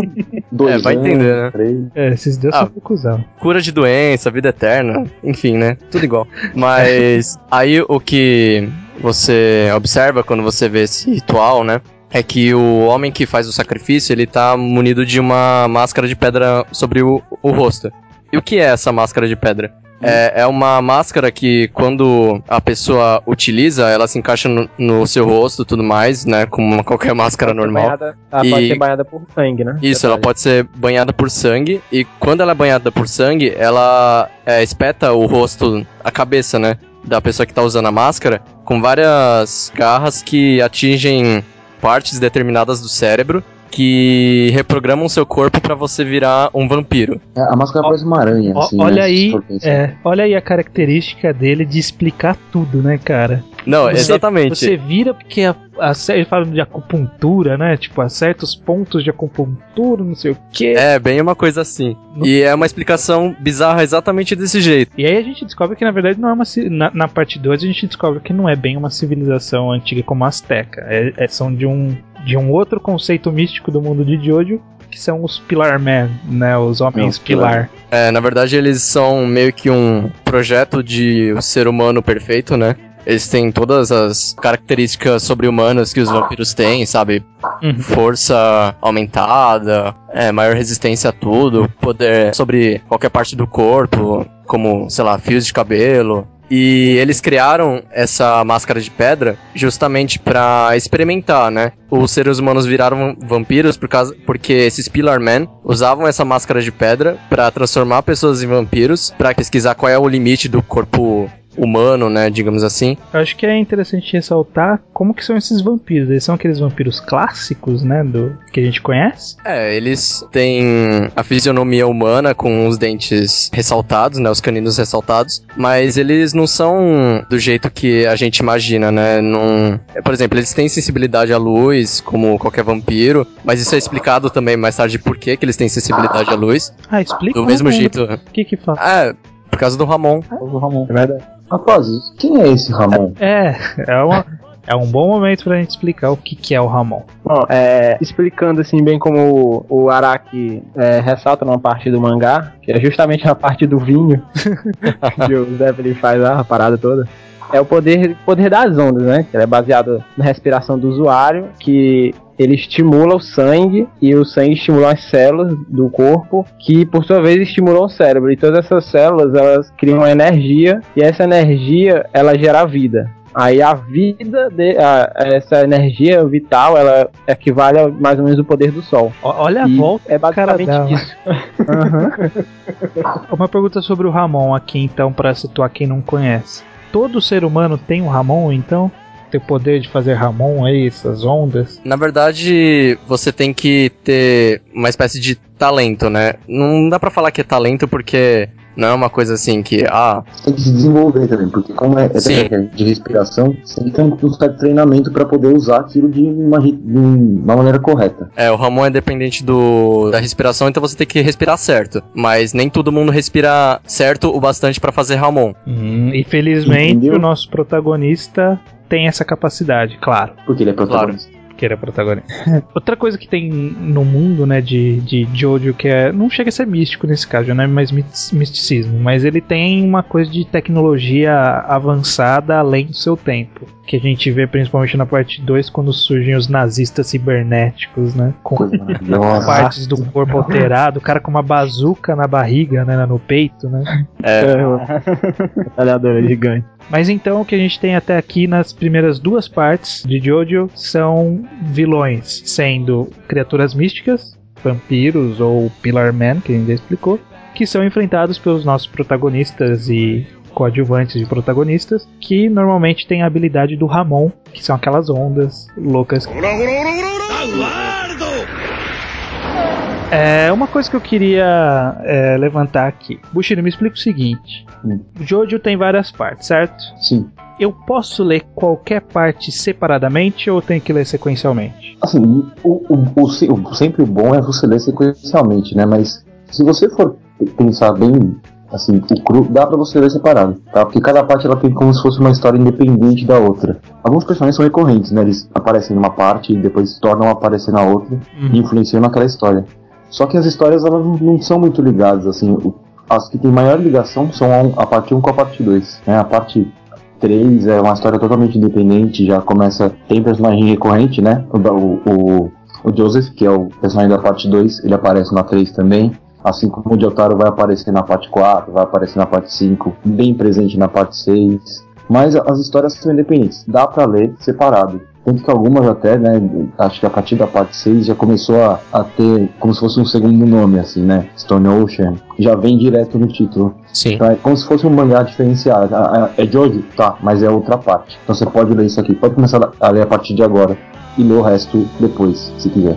Speaker 4: É, vai entender, né?
Speaker 3: É, esses deuses
Speaker 4: Ah.
Speaker 3: são meio cuzão.
Speaker 4: cura de doença, vida eterna, enfim, né? Tudo igual. Mas [LAUGHS] aí o que você observa quando você vê esse ritual, né? É que o homem que faz o sacrifício, ele tá munido de uma máscara de pedra sobre o, o rosto. E o que é essa máscara de pedra? É, é uma máscara que quando a pessoa utiliza, ela se encaixa no, no seu rosto e tudo mais, né? Como qualquer máscara
Speaker 2: Pode
Speaker 4: normal.
Speaker 2: banhada- ela
Speaker 4: E-
Speaker 2: pode ser banhada por sangue, né?
Speaker 4: Isso, ela pode ser banhada por sangue. E quando ela é banhada por sangue, ela é, espeta o rosto, a cabeça, né? Da pessoa que tá usando a máscara, com várias garras que atingem partes determinadas do cérebro que reprogramam seu corpo pra você virar um vampiro.
Speaker 5: É, A máscara parece uma aranha,
Speaker 3: Ó,
Speaker 5: assim,
Speaker 3: olha
Speaker 5: né,
Speaker 3: aí, é, olha aí a característica dele de explicar tudo, né, cara?
Speaker 4: Não,
Speaker 3: Você-
Speaker 4: exatamente.
Speaker 3: Você vira porque a, a série fala de acupuntura, né? Tipo, a certos pontos de acupuntura, não sei o quê.
Speaker 4: É, bem uma coisa assim. E é uma explicação bizarra exatamente desse jeito.
Speaker 3: E aí a gente descobre que na verdade não é uma. Na, na parte 2 a gente descobre que não é bem uma civilização antiga como a Azteca. É, é- são de um, de um outro conceito místico do mundo de Jojo, que são os Pilar Men, né? Os homens
Speaker 5: Pilar.
Speaker 3: pilar.
Speaker 4: É, na verdade, eles são meio que um projeto de ser humano perfeito, né? Eles têm todas as características sobre-humanas que os vampiros têm, sabe?
Speaker 3: Uhum.
Speaker 4: Força aumentada, é, maior resistência a tudo, poder sobre qualquer parte do corpo, como, sei lá, fios de cabelo. E eles criaram essa máscara de pedra justamente pra experimentar, né? Os seres humanos viraram vampiros por causa, porque esses Pillar Men usavam essa máscara de pedra pra transformar pessoas em vampiros, pra pesquisar qual é o limite do corpo humano, né, digamos assim.
Speaker 3: Eu acho que é interessante ressaltar como que são esses vampiros. Eles são aqueles vampiros clássicos, né? Do que a gente conhece.
Speaker 4: É, eles têm a fisionomia humana com os dentes ressaltados, né, os caninos ressaltados, mas eles não são do jeito que a gente imagina, né? Não, por exemplo, eles têm sensibilidade à luz, como qualquer vampiro, mas isso é explicado também mais tarde por que que eles têm sensibilidade à luz.
Speaker 3: Ah, explica.
Speaker 4: Do mesmo jeito.
Speaker 3: O que que fala?
Speaker 4: É, por causa do Ramon.
Speaker 2: O Ramon. É verdade.
Speaker 5: Rapaz, quem é esse Ramon?
Speaker 3: É, é uma. É um bom momento pra gente explicar o que, que é o Ramon.
Speaker 2: Bom, é, explicando assim bem como o, o Araki é, ressalta numa parte do mangá, que é justamente a parte do vinho [LAUGHS] que o Zeppelin faz lá, a parada toda. É o poder, poder das ondas, né? Que é baseado na respiração do usuário, que ele estimula o sangue e o sangue estimula as células do corpo, que por sua vez estimulam o cérebro. E todas essas células elas criam energia e essa energia ela gera vida. Aí a vida, de, a, essa energia vital, ela equivale a mais ou menos o poder do Sol.
Speaker 3: Olha a volta.
Speaker 2: é basicamente
Speaker 3: cara
Speaker 2: isso. Aham. [LAUGHS]
Speaker 3: Uma pergunta sobre o Ramon aqui, então, pra situar quem não conhece. Todo ser humano tem um Ramon, então? Tem o poder de fazer Ramon aí, essas ondas?
Speaker 4: Na verdade, você tem que ter uma espécie de talento, né? Não dá pra falar que é talento porque não é uma coisa assim que, ah,
Speaker 5: Tem que se desenvolver também, porque como é, é de respiração, você tem que ter um, certo treinamento para poder usar aquilo de uma, de uma maneira correta.
Speaker 4: é, o Ramon é dependente do, da respiração, então você tem que respirar certo. Mas nem todo mundo respira certo o bastante pra fazer Ramon.
Speaker 3: Hum, e felizmente
Speaker 5: Entendeu?
Speaker 3: o nosso protagonista tem essa capacidade, claro.
Speaker 5: Porque ele é protagonista.
Speaker 3: que era protagonista. [LAUGHS] Outra coisa que tem no mundo, né, de, de Jojo, que é. Não chega a ser místico nesse caso, não é mais mis- misticismo, mas ele tem uma coisa de tecnologia avançada além do seu tempo. Que a gente vê principalmente na parte 2, quando surgem os nazistas cibernéticos, né? Com [LAUGHS] partes do corpo alterado, o cara com uma bazuca na barriga, né? No peito, né?
Speaker 2: Metralhadora [LAUGHS] gigante.
Speaker 3: Mas então o que a gente tem até aqui nas primeiras duas partes de Jojo são vilões, sendo criaturas místicas, vampiros ou Pillar Man, que a gente já explicou, que são enfrentados pelos nossos protagonistas e coadjuvantes de protagonistas, que normalmente têm a habilidade do Ramon, que são aquelas ondas loucas. É, uma coisa que eu queria é, levantar aqui. Bushiro, me explica o seguinte.
Speaker 5: Hum.
Speaker 3: Jojo tem várias partes, certo?
Speaker 5: Sim.
Speaker 3: Eu posso ler qualquer parte separadamente ou tenho que ler sequencialmente?
Speaker 5: Assim, o, o, o, se- o- sempre o bom é você ler sequencialmente, né? Mas se você for pensar bem, assim, o cru, dá pra você ler separado, tá? Porque cada parte ela tem como se fosse uma história independente da outra. Alguns personagens são recorrentes, né? Eles aparecem numa parte e depois tornam a aparecer na outra e influenciam naquela história. Só que as histórias elas não- são muito ligadas, assim. As que têm maior ligação são a, parte 1 com a parte 2. Né? A parte 3 é uma história totalmente independente, já começa. Tem personagem recorrente, né? O, o, o Joseph, que é o personagem da parte 2, ele aparece na 3 também. Assim como o Jotaro vai aparecer na parte 4, vai aparecer na parte 5, bem presente na parte 6. Mas as histórias são independentes, dá pra ler separado. Tanto que algumas até, né, acho que a partir da parte 6 já começou a, a ter como se fosse um segundo nome, assim, né? Stone Ocean. Já vem direto no título.
Speaker 4: Sim.
Speaker 5: Então é como se fosse um mangá diferenciado. Ah, ah, É Jojo? Tá, mas é outra parte. Então você pode ler isso aqui. Pode começar a ler a partir de agora. E ler o resto depois, se quiser.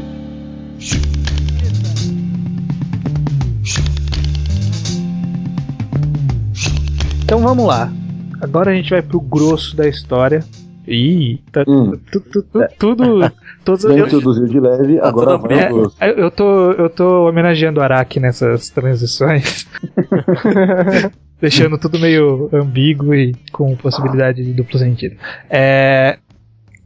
Speaker 3: Então vamos lá. Agora a gente vai pro grosso da história. Ih, tá,
Speaker 5: Hum.
Speaker 3: tu- tu- tu- tudo. Todos,
Speaker 5: Já
Speaker 3: eu,
Speaker 5: introduziu de leve,
Speaker 4: Tá
Speaker 5: agora vai
Speaker 3: bem.
Speaker 5: grosso.
Speaker 3: eu, eu tô, eu tô homenageando o Araki nessas transições. [LAUGHS] Deixando tudo meio ambíguo e com possibilidade de duplo sentido. É,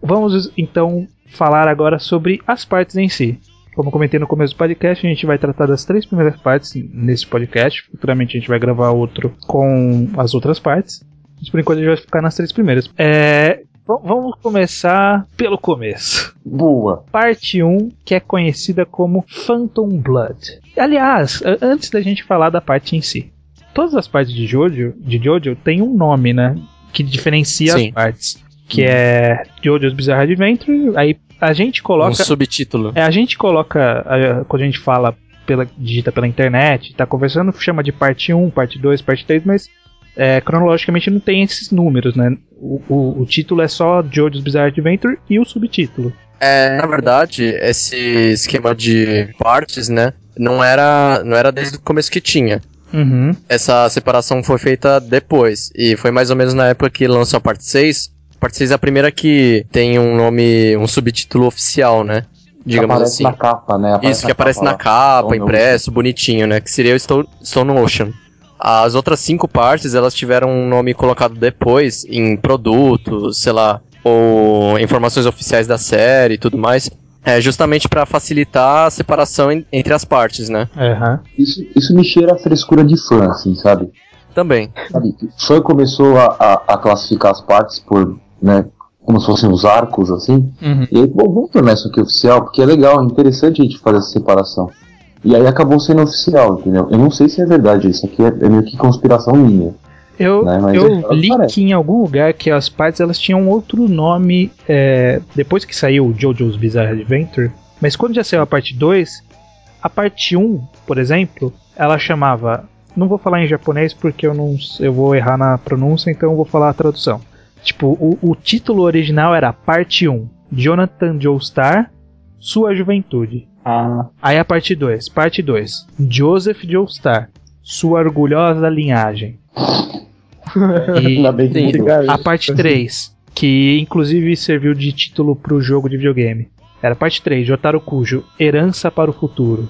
Speaker 3: vamos então falar agora sobre as partes em si. Como eu comentei no começo do podcast, a gente vai tratar das três primeiras partes nesse podcast. Futuramente a gente vai gravar outro com as outras partes. Mas por enquanto a gente vai ficar nas três primeiras. É, vamos começar pelo começo
Speaker 5: Boa.
Speaker 3: parte 1, que é conhecida como Phantom Blood. Aliás, antes da gente falar da parte em si, todas as partes de Jojo, de Jojo têm um nome, né? Que diferencia
Speaker 4: Sim.
Speaker 3: as partes. Que é Jojo's Bizarre Adventure. Aí a gente
Speaker 4: Um
Speaker 3: coloca.
Speaker 4: subtítulo.
Speaker 3: É, a gente coloca. a- Quando a gente fala pela, digita pela internet, tá conversando, chama de parte 1, parte 2, parte 3, mas é, cronologicamente não tem esses números, né? O, o- o título é só Jojo's Bizarre Adventure e o subtítulo.
Speaker 4: É, na verdade, esse esquema de partes, né, não era, não era desde o começo que tinha.
Speaker 3: Uhum.
Speaker 4: Essa separação foi feita depois, e foi mais ou menos na época que lançou a parte 6. A parte 6 é a primeira que tem um nome, um subtítulo oficial, né? Digamos
Speaker 5: aparece
Speaker 4: assim.
Speaker 5: na capa, né?
Speaker 4: Isso, que aparece na capa,
Speaker 5: Stone
Speaker 4: impresso, bonitinho, né? Que seria o Stone Ocean. As outras cinco partes, elas tiveram um nome colocado depois em produtos, sei lá, ou informações oficiais da série e tudo mais. É justamente para facilitar a separação en- entre as partes, né?
Speaker 3: Aham.
Speaker 5: Isso, isso me cheira a frescura de fã, assim, sabe?
Speaker 4: Também.
Speaker 5: Sabe, que Fã começou a, a, a classificar as partes por, né, como se fossem os arcos, assim.
Speaker 3: Uhum.
Speaker 5: E aí, bom, vamos tornar isso aqui oficial, porque é legal, é interessante a gente fazer essa separação. E aí acabou sendo oficial, entendeu? Eu não sei se é verdade, isso aqui é, é meio que conspiração minha.
Speaker 3: Eu,
Speaker 5: Né,
Speaker 3: eu li
Speaker 5: parece.
Speaker 3: que em algum lugar que as partes elas tinham outro nome é, depois que saiu o JoJo's Bizarre Adventure. Mas quando já saiu a parte 2, a parte 1, por exemplo, ela chamava. Não vou falar em japonês porque eu não eu vou errar na pronúncia, então eu vou falar a tradução. Tipo, o, o título original era Parte 1, Jonathan Joestar, Sua Juventude.
Speaker 6: Ah,
Speaker 3: Aí a parte 2, parte 2, Joseph Joestar, Sua Orgulhosa Linhagem. [LAUGHS] E a parte 3, que inclusive serviu de título pro jogo de videogame. Era a parte 3, Jotaro Kujo, Herança para o Futuro,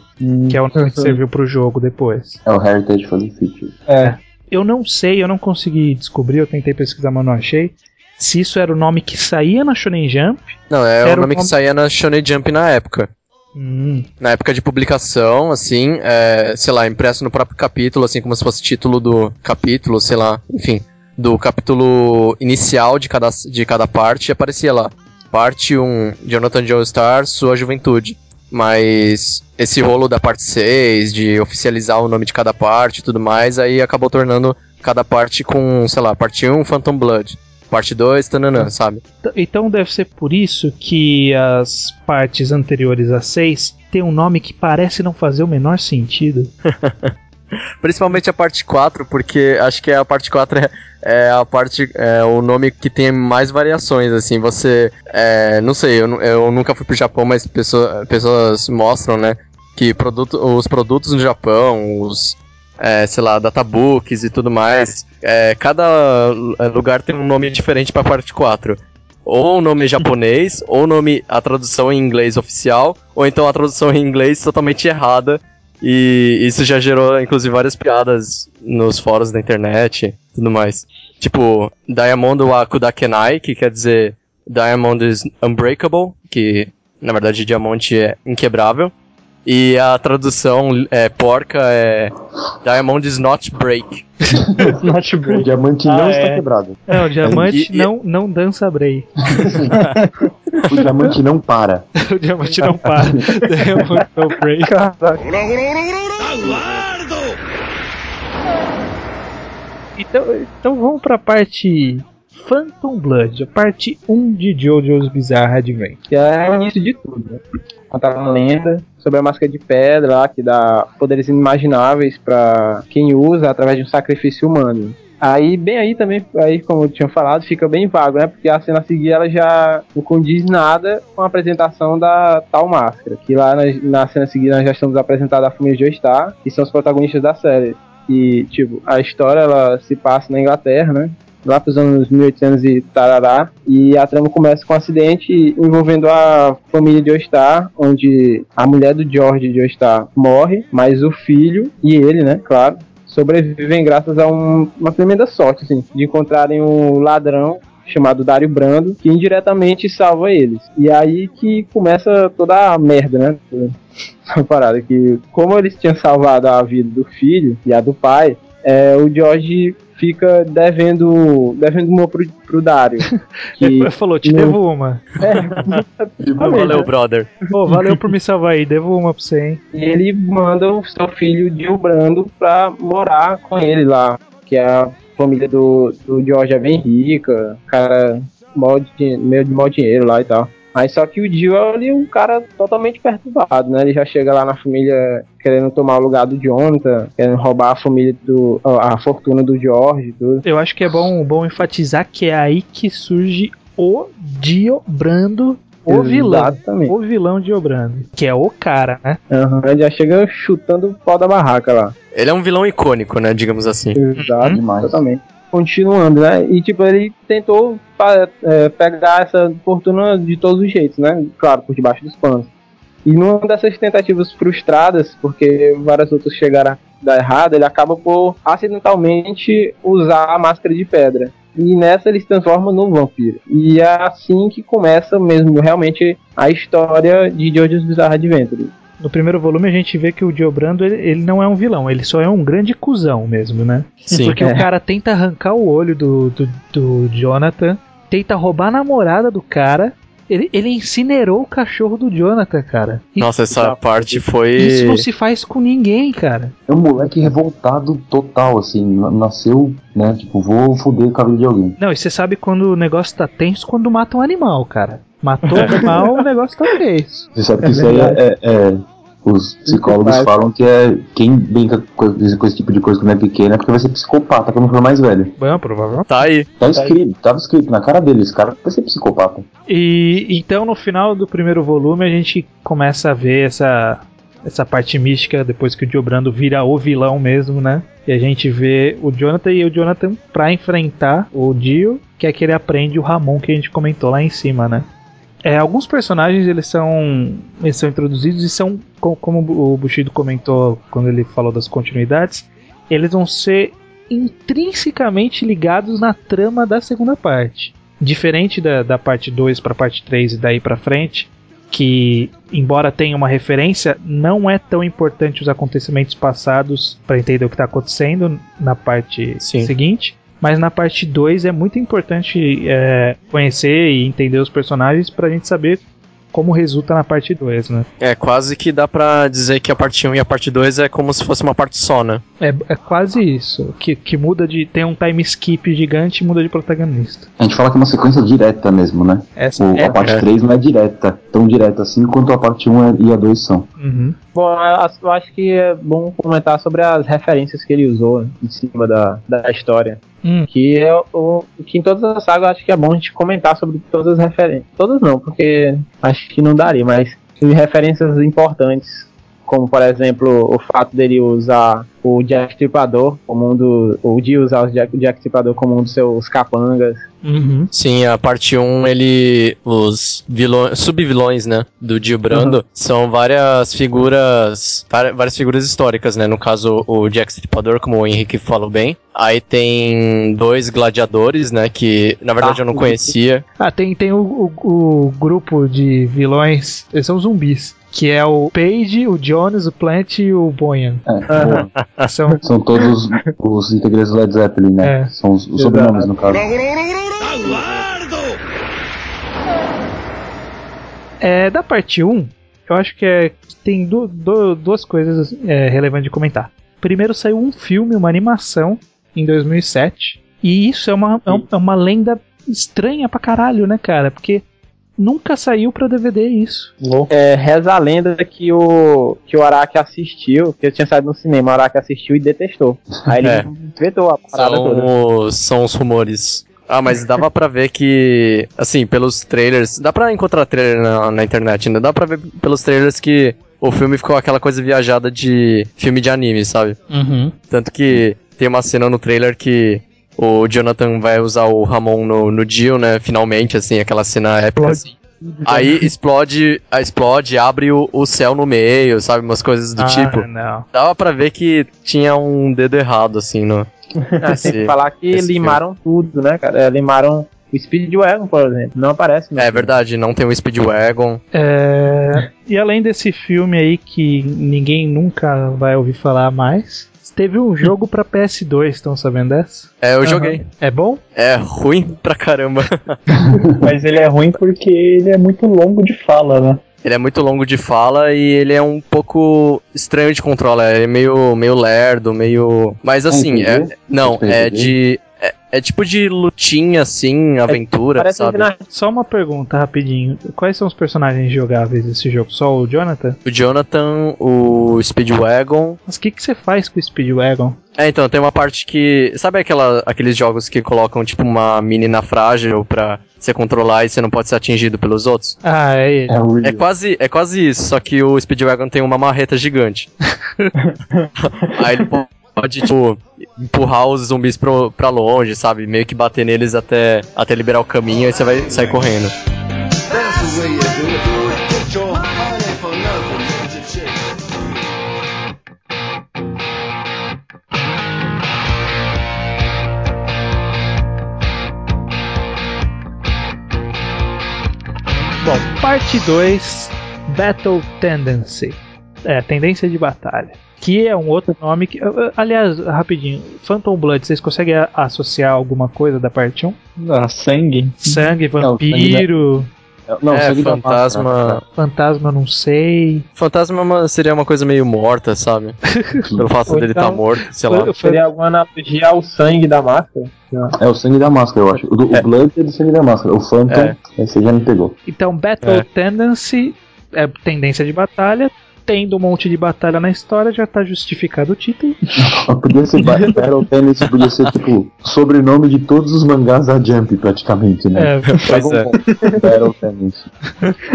Speaker 3: que é o nome que serviu pro jogo depois.
Speaker 5: É o Heritage for the Future.
Speaker 2: É.
Speaker 3: Eu não sei, eu não consegui descobrir, eu tentei pesquisar, mas não achei. Se isso era o nome que saía na Shonen Jump.
Speaker 4: Não, é
Speaker 3: Era
Speaker 4: o
Speaker 3: o
Speaker 4: nome que
Speaker 3: nome-
Speaker 4: saía na Shonen Jump na época.
Speaker 3: Hum,
Speaker 4: Na época de publicação, assim, é, sei lá, impresso no próprio capítulo, assim, como se fosse título do capítulo, sei lá, enfim, do capítulo inicial de cada, de cada parte, aparecia lá. Parte 1, Jonathan Joestar, Sua Juventude. Mas esse rolo da parte 6, de oficializar o nome de cada parte e tudo mais, aí acabou tornando cada parte com, sei lá, parte 1, Phantom Blood. Parte 2, tananã, sabe?
Speaker 3: T- Então deve ser por isso que as partes anteriores a 6 têm um nome que parece não fazer o menor sentido. [LAUGHS]
Speaker 4: Principalmente a parte 4, porque acho que a parte 4 é, é a parte, é o nome que tem mais variações, assim, você, é, não sei, eu, eu nunca fui pro Japão, mas pessoa, pessoas mostram, né, que produto, os produtos no Japão, os, é, sei lá, databooks e tudo mais, é, cada lugar tem um nome diferente pra parte 4. Ou o nome [LAUGHS] japonês, ou nome, a tradução em inglês oficial, ou então a tradução em inglês totalmente errada, e isso já gerou, inclusive, várias piadas nos fóruns da internet e tudo mais. Tipo, Diamond wa Kudakenai, que quer dizer Diamond is Unbreakable, que na verdade diamante é inquebrável. E a tradução é, porca é Diamond is not break.
Speaker 2: Not
Speaker 5: O [LAUGHS]
Speaker 2: break.
Speaker 5: diamante
Speaker 2: Ah,
Speaker 5: não
Speaker 2: é.
Speaker 5: está quebrado.
Speaker 3: Não, o diamante
Speaker 4: E- e-
Speaker 3: não, não dança Bray. [LAUGHS]
Speaker 5: O diamante não para. [LAUGHS]
Speaker 3: o diamante não para. diamante não break.
Speaker 2: Caraca.
Speaker 3: Então, então vamos pra parte Phantom Blood, a parte 1 de JoJo's Bizarre Adventure.
Speaker 2: Que é o início de tudo. Né? Contar uma lenda sobre a máscara de pedra lá, que dá poderes inimagináveis pra quem usa através de um sacrifício humano. Aí, bem aí também, aí como eu tinha falado, fica bem vago, né? Porque a cena a seguir ela já não condiz nada com a apresentação da tal máscara. Que lá na, na cena a seguir nós já estamos apresentados a família Joestar, que são os protagonistas da série. E, tipo, a história ela se passa na Inglaterra, né? Lá para os anos 1800 e tarará, e a trama começa com um acidente envolvendo a família de Joestar, onde a mulher do George de Joestar morre, mas o filho e ele, né, claro, sobrevivem graças a um- uma tremenda sorte, assim, de encontrarem um ladrão chamado Dário Brando, que indiretamente salva eles. E aí que começa toda a merda, né? [LAUGHS] Essa parada que, como eles tinham salvado a vida do filho e a do pai, é, o George fica devendo devendo uma pro, pro Dário. Que, [LAUGHS]
Speaker 3: Ele falou, te
Speaker 2: Não.
Speaker 3: devo uma. [LAUGHS]
Speaker 2: é,
Speaker 4: Valeu, brother.
Speaker 3: Pô, valeu por me salvar aí, devo uma pra você, hein?
Speaker 2: E ele manda o seu filho Dio Brando pra morar com ele lá, que é a família do, do George é bem rica, cara mó de- meio de mau dinheiro lá e tal. Mas só que o Dio é um cara totalmente perturbado, né? Ele já chega lá na família querendo tomar o lugar do Jonathan, querendo roubar a família do. a fortuna do George e tudo.
Speaker 3: Eu acho que é bom, bom enfatizar que é aí que surge o Dio Brando, o vilão.
Speaker 2: Exatamente.
Speaker 3: O vilão Dio Brando. Que é o cara, né?
Speaker 2: Aham, Ele já chega chutando o pau da barraca lá.
Speaker 4: Ele é um vilão icônico, né, digamos assim.
Speaker 2: Exato,
Speaker 5: Demais.
Speaker 2: Exatamente. Continuando, né? E tipo, ele tentou é, pegar essa fortuna de todos os jeitos, né? Claro, por debaixo dos panos. E numa dessas tentativas frustradas, porque várias outras chegaram a dar errado, ele acaba por acidentalmente usar a máscara de pedra. E nessa ele se transforma no vampiro. E é assim que começa mesmo realmente a história de Jojo's Bizarre Adventure.
Speaker 3: No primeiro volume a gente vê que o Dio Brando ele, ele não é um vilão, ele só é um grande cuzão mesmo, né?
Speaker 4: Sim.
Speaker 3: Porque
Speaker 2: É.
Speaker 3: o cara tenta arrancar o olho do, do, do Jonathan, tenta roubar a namorada do cara. Ele, ele incinerou o cachorro do Jonathan, cara. E
Speaker 4: Nossa, essa parte foi.
Speaker 3: Isso não se faz com ninguém, cara.
Speaker 5: É um moleque revoltado total, assim. na- Nasceu, né? Tipo, vou foder a vida de alguém.
Speaker 3: Não, e você sabe quando o negócio tá tenso quando mata um animal, cara. Matou o [LAUGHS] animal, o negócio tá tenso.
Speaker 5: Você sabe que isso aí é, é- é- Os psicólogos
Speaker 2: Psicopata.
Speaker 5: falam que é quem brinca com, com esse tipo de coisa quando é pequeno é porque vai ser psicopata quando for mais velho.
Speaker 3: Bom, provavelmente.
Speaker 4: Tá aí.
Speaker 5: Tá escrito, tava escrito na cara dele, esse cara vai ser psicopata.
Speaker 3: E então no final do primeiro volume a gente começa a ver essa essa parte mística depois que o Dio Brando vira o vilão mesmo, né? E a gente vê o Jonathan e o Jonathan pra enfrentar o Dio, que é que ele aprende o Ramon que a gente comentou lá em cima, né? É, alguns personagens eles são eles são introduzidos e são co- como o Bushido comentou quando ele falou das continuidades, eles vão ser intrinsecamente ligados na trama da segunda parte diferente da, da parte 2 para parte 3 e daí para frente, que embora tenha uma referência, não é tão importante os acontecimentos passados para entender o que está acontecendo na parte
Speaker 4: Sim.
Speaker 3: seguinte. Mas na parte 2 é muito importante é, conhecer e entender os personagens pra gente saber como resulta na parte 2, né?
Speaker 4: É quase que dá pra dizer que a parte 1 e a parte 2 é como se fosse uma parte só, né?
Speaker 3: É, é quase isso. Que, que muda de. Tem um time skip gigante e muda de protagonista.
Speaker 5: A gente fala que é uma sequência direta mesmo, né?
Speaker 3: Essa
Speaker 5: O-
Speaker 3: é.
Speaker 5: a parte
Speaker 4: é.
Speaker 5: 3 não é direta, tão direta assim quanto a parte 1 e a 2 são.
Speaker 3: Uhum.
Speaker 2: Bom, eu eu acho que é bom comentar sobre as referências que ele usou em cima da, da história.
Speaker 3: Hum.
Speaker 2: Que é o que em todas as sagas acho que é bom a gente comentar sobre todas as referências. Todas não, porque acho que não daria, mas referências importantes. Como por exemplo o fato dele usar o Jack Stripador como um do. O de usar o Jack, o Jack Stripador como um dos seus capangas.
Speaker 3: Uhum.
Speaker 4: Sim, a parte 1, ele. Os vilões, subvilões, né? Do Dio Brando são várias figuras. Várias figuras históricas, né? No caso, o Jack Stripador, como o Henrique falou bem. Aí tem dois gladiadores, né? Que na verdade eu não conhecia.
Speaker 3: Ah, tem, tem o, o, o grupo de vilões, eles são zumbis. Que é o Page, o Jones, o Plant e o Boyan.
Speaker 5: É,
Speaker 3: São,
Speaker 5: São todos os integrantes do Led Zeppelin, né?
Speaker 3: É.
Speaker 5: São os, os sobrenomes, no caso.
Speaker 3: é, da parte 1, eu acho que é, tem du- du- duas coisas é, relevantes de comentar. Primeiro saiu um filme, uma animação, em 2007. E isso é uma, é um- é uma lenda estranha pra caralho, né, cara? Porque nunca saiu pra DVD isso.
Speaker 2: É, reza a lenda que o, que o Araki assistiu, que eu tinha saído no cinema, o Araki assistiu e detestou. Aí ele [LAUGHS]
Speaker 4: É.
Speaker 2: vetou a parada toda.
Speaker 4: São os, são os rumores. Ah, mas dava pra ver que, assim, pelos trailers. Dá pra encontrar trailer na, na internet ainda. Dá pra ver pelos trailers que o filme ficou aquela coisa viajada de filme de anime, sabe?
Speaker 3: Uhum.
Speaker 4: Tanto que tem uma cena no trailer que o Jonathan vai usar o Ramon no, no Dio, né? Finalmente, assim, aquela cena épica. Assim. Aí explode, a explode, abre o, o céu no meio, sabe? Umas coisas do
Speaker 3: ah,
Speaker 4: tipo.
Speaker 3: Não.
Speaker 4: Dava pra ver que tinha um dedo errado, assim, no. [LAUGHS]
Speaker 2: Ah, tem que falar que limaram tudo, né, cara? É, limaram o Speedwagon, por exemplo. Não aparece, né?
Speaker 4: É verdade, não tem o Speedwagon.
Speaker 3: É, e além desse filme aí que ninguém nunca vai ouvir falar mais, teve um jogo pra PS2, estão sabendo dessa?
Speaker 4: É, eu
Speaker 3: Aham.
Speaker 4: joguei.
Speaker 3: É bom?
Speaker 4: É ruim pra caramba. [LAUGHS] [LAUGHS]
Speaker 6: Mas ele é ruim porque ele é muito longo de fala, né?
Speaker 4: Ele é muito longo de fala e ele é um pouco estranho de controlar. Ele é meio, meio lerdo, meio. Mas assim, é. Não, é de. É, é tipo de lutinha, assim, aventura,
Speaker 2: Parece
Speaker 4: sabe?
Speaker 2: na-
Speaker 3: Só uma pergunta rapidinho. Quais são os personagens jogáveis desse jogo? Só o Jonathan?
Speaker 4: O Jonathan, o Speedwagon.
Speaker 3: Mas o que, que você faz com o Speedwagon?
Speaker 4: É, então, tem uma parte que. Sabe aquela, aqueles jogos que colocam, tipo, uma menina frágil pra você controlar e você não pode ser atingido pelos outros?
Speaker 3: Ah, é ele.
Speaker 5: É
Speaker 4: É quase, é quase isso, só que o Speedwagon tem uma marreta gigante. [LAUGHS] Aí ele pode, pode, tipo, empurrar os zumbis pro, pra longe, sabe? Meio que bater neles até, até liberar o caminho e você vai sair correndo.
Speaker 3: Bom, parte 2 Battle Tendency. É, tendência de batalha. Que é um outro nome que. Aliás, rapidinho, Phantom Blood, vocês conseguem associar alguma coisa da parte 1?
Speaker 2: Ah, sangue.
Speaker 3: Sangue,
Speaker 5: Não,
Speaker 3: vampiro,
Speaker 5: Não,
Speaker 4: é,
Speaker 5: sangue
Speaker 4: fantasma.
Speaker 3: fantasma, não sei.
Speaker 4: Fantasma é seria uma coisa meio morta, sabe? [LAUGHS] Pelo fato dele estar
Speaker 2: então-
Speaker 4: morto, sei lá.
Speaker 2: Seria alguma analogia ao sangue da máscara?
Speaker 5: É o sangue da máscara, eu acho. O, do- o Blood é do sangue da máscara. O Phantom,
Speaker 4: É.
Speaker 5: esse já me pegou.
Speaker 3: Então, Battle
Speaker 4: É.
Speaker 3: Tendency é tendência de batalha. Tendo um monte de batalha na história, já tá justificado o título.
Speaker 5: Podia ser Ba- [LAUGHS] Battle Tennis, podia ser tipo sobrenome de todos os mangás da Jump, praticamente, né?
Speaker 3: É, [LAUGHS]
Speaker 4: Pois é.
Speaker 5: Battle Tennis.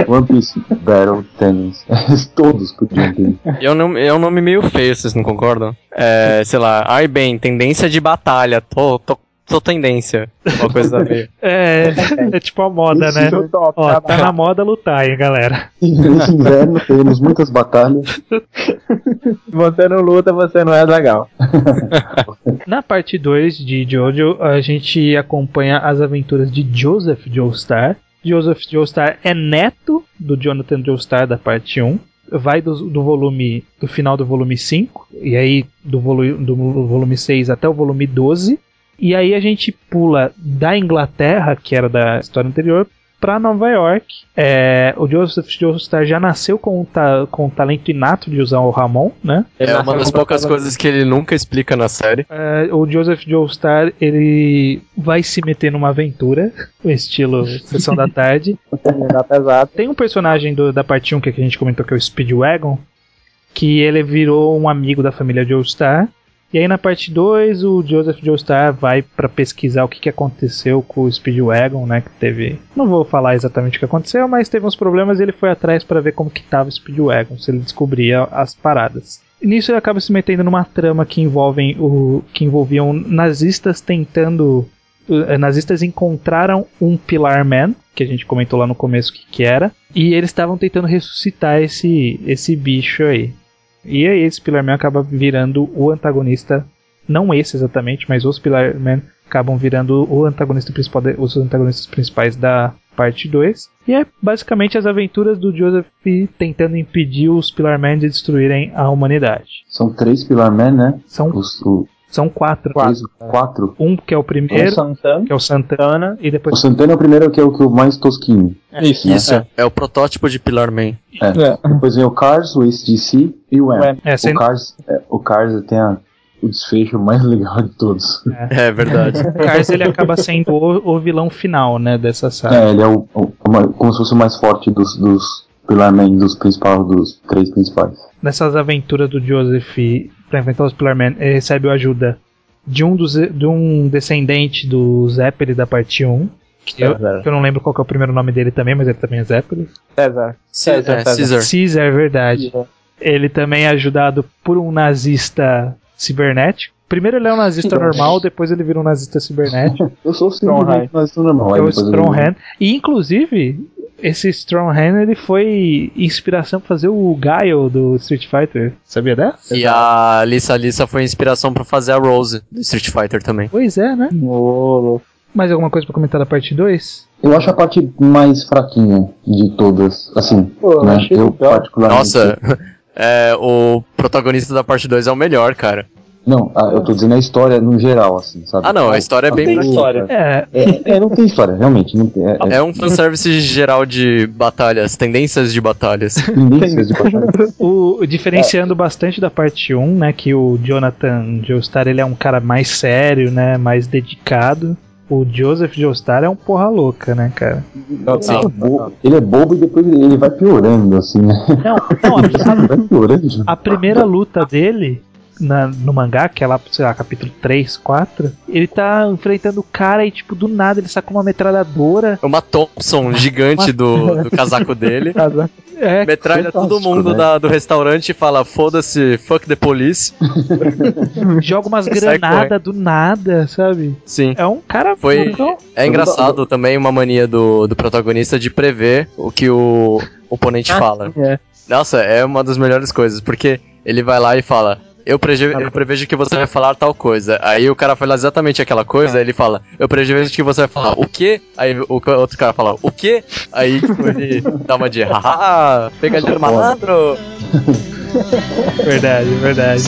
Speaker 5: One Piece, Battle Tennis. [LAUGHS] todos podiam ter.
Speaker 4: É um, nome, é um nome meio feio, vocês não concordam? É, sei lá, ai bem, tendência de batalha, tô, tô, tô tendência. Uma coisa meio. [LAUGHS]
Speaker 3: é, é tipo a moda, né?
Speaker 2: Isso, top,
Speaker 3: Ó, tá na moda lutar, hein, galera.
Speaker 5: Nesse inverno teremos muitas batalhas.
Speaker 2: Se [LAUGHS] você não luta, você não é legal. [LAUGHS]
Speaker 3: Na parte 2 de Jojo, a gente acompanha as aventuras de Joseph Joestar. Joseph Joestar é neto do Jonathan Joestar da parte 1. Vai do, do volume do final do volume 5 e aí do, volu do volume 6 até o volume 12. E aí a gente pula da Inglaterra, que era da história anterior, para Nova York. É, o Joseph Joestar já nasceu com o, ta com o talento inato de usar o Ramon, né?
Speaker 4: É uma das poucas coisas que ele nunca explica na série.
Speaker 3: É, o Joseph Joestar ele vai se meter numa aventura, o [LAUGHS] estilo Sessão da Tarde. Tem um personagem do- da parte 1 que a gente comentou que é o Speedwagon, que ele virou um amigo da família Joestar. E aí na parte 2 o Joseph Joestar vai pra pesquisar o que, que aconteceu com o Speedwagon, né, que teve, não vou falar exatamente o que aconteceu, mas teve uns problemas e ele foi atrás pra ver como que tava o Speedwagon, se ele descobria as paradas. E nisso ele acaba se metendo numa trama que envolvem o que envolviam nazistas tentando eh, nazistas encontraram um Pilar Man, que a gente comentou lá no começo o que, que era, e eles estavam tentando ressuscitar esse, esse bicho aí. E aí esse Pilar Man acaba virando o antagonista, não esse exatamente, mas os Pilar Man acabam virando o antagonista principal, de- os antagonistas principais da parte 2. E é basicamente as aventuras do Joseph tentando impedir os Pilar Man de destruírem a humanidade.
Speaker 5: São três Pilar Man, né?
Speaker 3: São,
Speaker 5: Os, o,
Speaker 3: são quatro.
Speaker 5: três, quatro.
Speaker 3: Um que é o
Speaker 2: O
Speaker 3: primeiro,
Speaker 2: Santana.
Speaker 3: que é o Santana, e
Speaker 5: O
Speaker 3: depois
Speaker 5: Santana é o primeiro que é o, que é o mais tosquinho.
Speaker 2: Isso.
Speaker 4: Isso, é. o protótipo de Pilar Man.
Speaker 2: É.
Speaker 5: Depois vem o Cars, o ACDC e o
Speaker 2: O
Speaker 5: M.
Speaker 3: É, sem-
Speaker 5: O Cars, é, o Cars tem a- o desfecho mais [LAUGHS] legal de todos.
Speaker 4: É verdade. [LAUGHS]
Speaker 3: O Cars ele acaba sendo o, o vilão final, né, dessa saga.
Speaker 5: É, ele é o, o- como se fosse o mais forte dos, dos Pilar Man, dos principais, dos três principais.
Speaker 3: Nessas aventuras do Joseph pra enfrentar os Pillar Man, ele recebe a ajuda de um, dos, de um descendente do Zeppelin da parte 1. Que eu,
Speaker 2: César.
Speaker 3: que eu não lembro qual que é o primeiro nome dele também, mas ele também é Zeppelin.
Speaker 2: César. César,
Speaker 4: É,
Speaker 2: César.
Speaker 4: Caesar.
Speaker 3: Caesar, é verdade. Ele também é ajudado por um nazista cibernético. Primeiro ele é um nazista normal, depois ele vira um nazista cibernético. [LAUGHS]
Speaker 5: Eu sou
Speaker 2: Strongheim.
Speaker 5: simplesmente mais normal.
Speaker 3: é o
Speaker 5: depois eu-
Speaker 3: Stronghan. E inclusive, esse Stronghan ele foi inspiração pra fazer o Guile do Street Fighter. Sabia dessa?
Speaker 4: E a Lisa Lisa foi inspiração pra fazer a Rose do Street Fighter também.
Speaker 3: Pois é, né?
Speaker 2: Ô, louco.
Speaker 3: Mais alguma coisa pra comentar da parte 2?
Speaker 5: Eu acho a parte mais fraquinha de todas, assim,
Speaker 2: Pô, eu
Speaker 5: né?
Speaker 2: achei
Speaker 5: Eu particularmente.
Speaker 4: Nossa, [LAUGHS] é, o protagonista da parte 2 é o melhor, cara.
Speaker 5: Não, ah, eu tô dizendo a história no geral, assim, sabe?
Speaker 4: Ah não, a história é
Speaker 5: Não
Speaker 4: bem.
Speaker 5: tem
Speaker 2: história.
Speaker 3: É,
Speaker 5: É, é, não tem história, realmente. Não tem, é, é,
Speaker 4: É um fanservice geral de batalhas, tendências de batalhas. [LAUGHS]
Speaker 5: tendências de batalha.
Speaker 3: o, diferenciando bastante da parte 1, né? Que o Jonathan Joestar ele é um cara mais sério, né? Mais dedicado. O Joseph Joestar é um porra louca, né, cara?
Speaker 5: Ele é bo- Ele é bobo e depois ele vai piorando, assim, né?
Speaker 3: Não, não [LAUGHS] a,
Speaker 5: Vai piorando.
Speaker 3: a primeira luta dele na- no mangá, que é lá, sei lá, capítulo 3, 4, ele tá enfrentando o cara e, tipo, do nada ele saca uma metralhadora.
Speaker 4: Uma Thompson gigante do, do casaco [LAUGHS] dele.
Speaker 3: É,
Speaker 4: Metralha todo mundo
Speaker 5: né?
Speaker 4: da- do restaurante e fala: foda-se, fuck the police. [LAUGHS]
Speaker 3: joga umas granadas do nada, sabe?
Speaker 4: Sim.
Speaker 3: É um cara.
Speaker 4: Foi-
Speaker 3: Então,
Speaker 4: É engraçado também uma mania do, do protagonista de prever o que o oponente fala.
Speaker 2: É.
Speaker 4: Nossa, é uma das melhores coisas, porque ele vai lá e fala: eu, preje, eu prevejo que você vai falar tal coisa. Aí o cara fala exatamente aquela coisa, aí ele fala, eu prevejo que você vai falar o quê? Aí o outro cara fala, o quê? Aí tipo, ele [LAUGHS] dá uma de, haha, pegadinha do malandro. [LAUGHS]
Speaker 3: Verdade, verdade.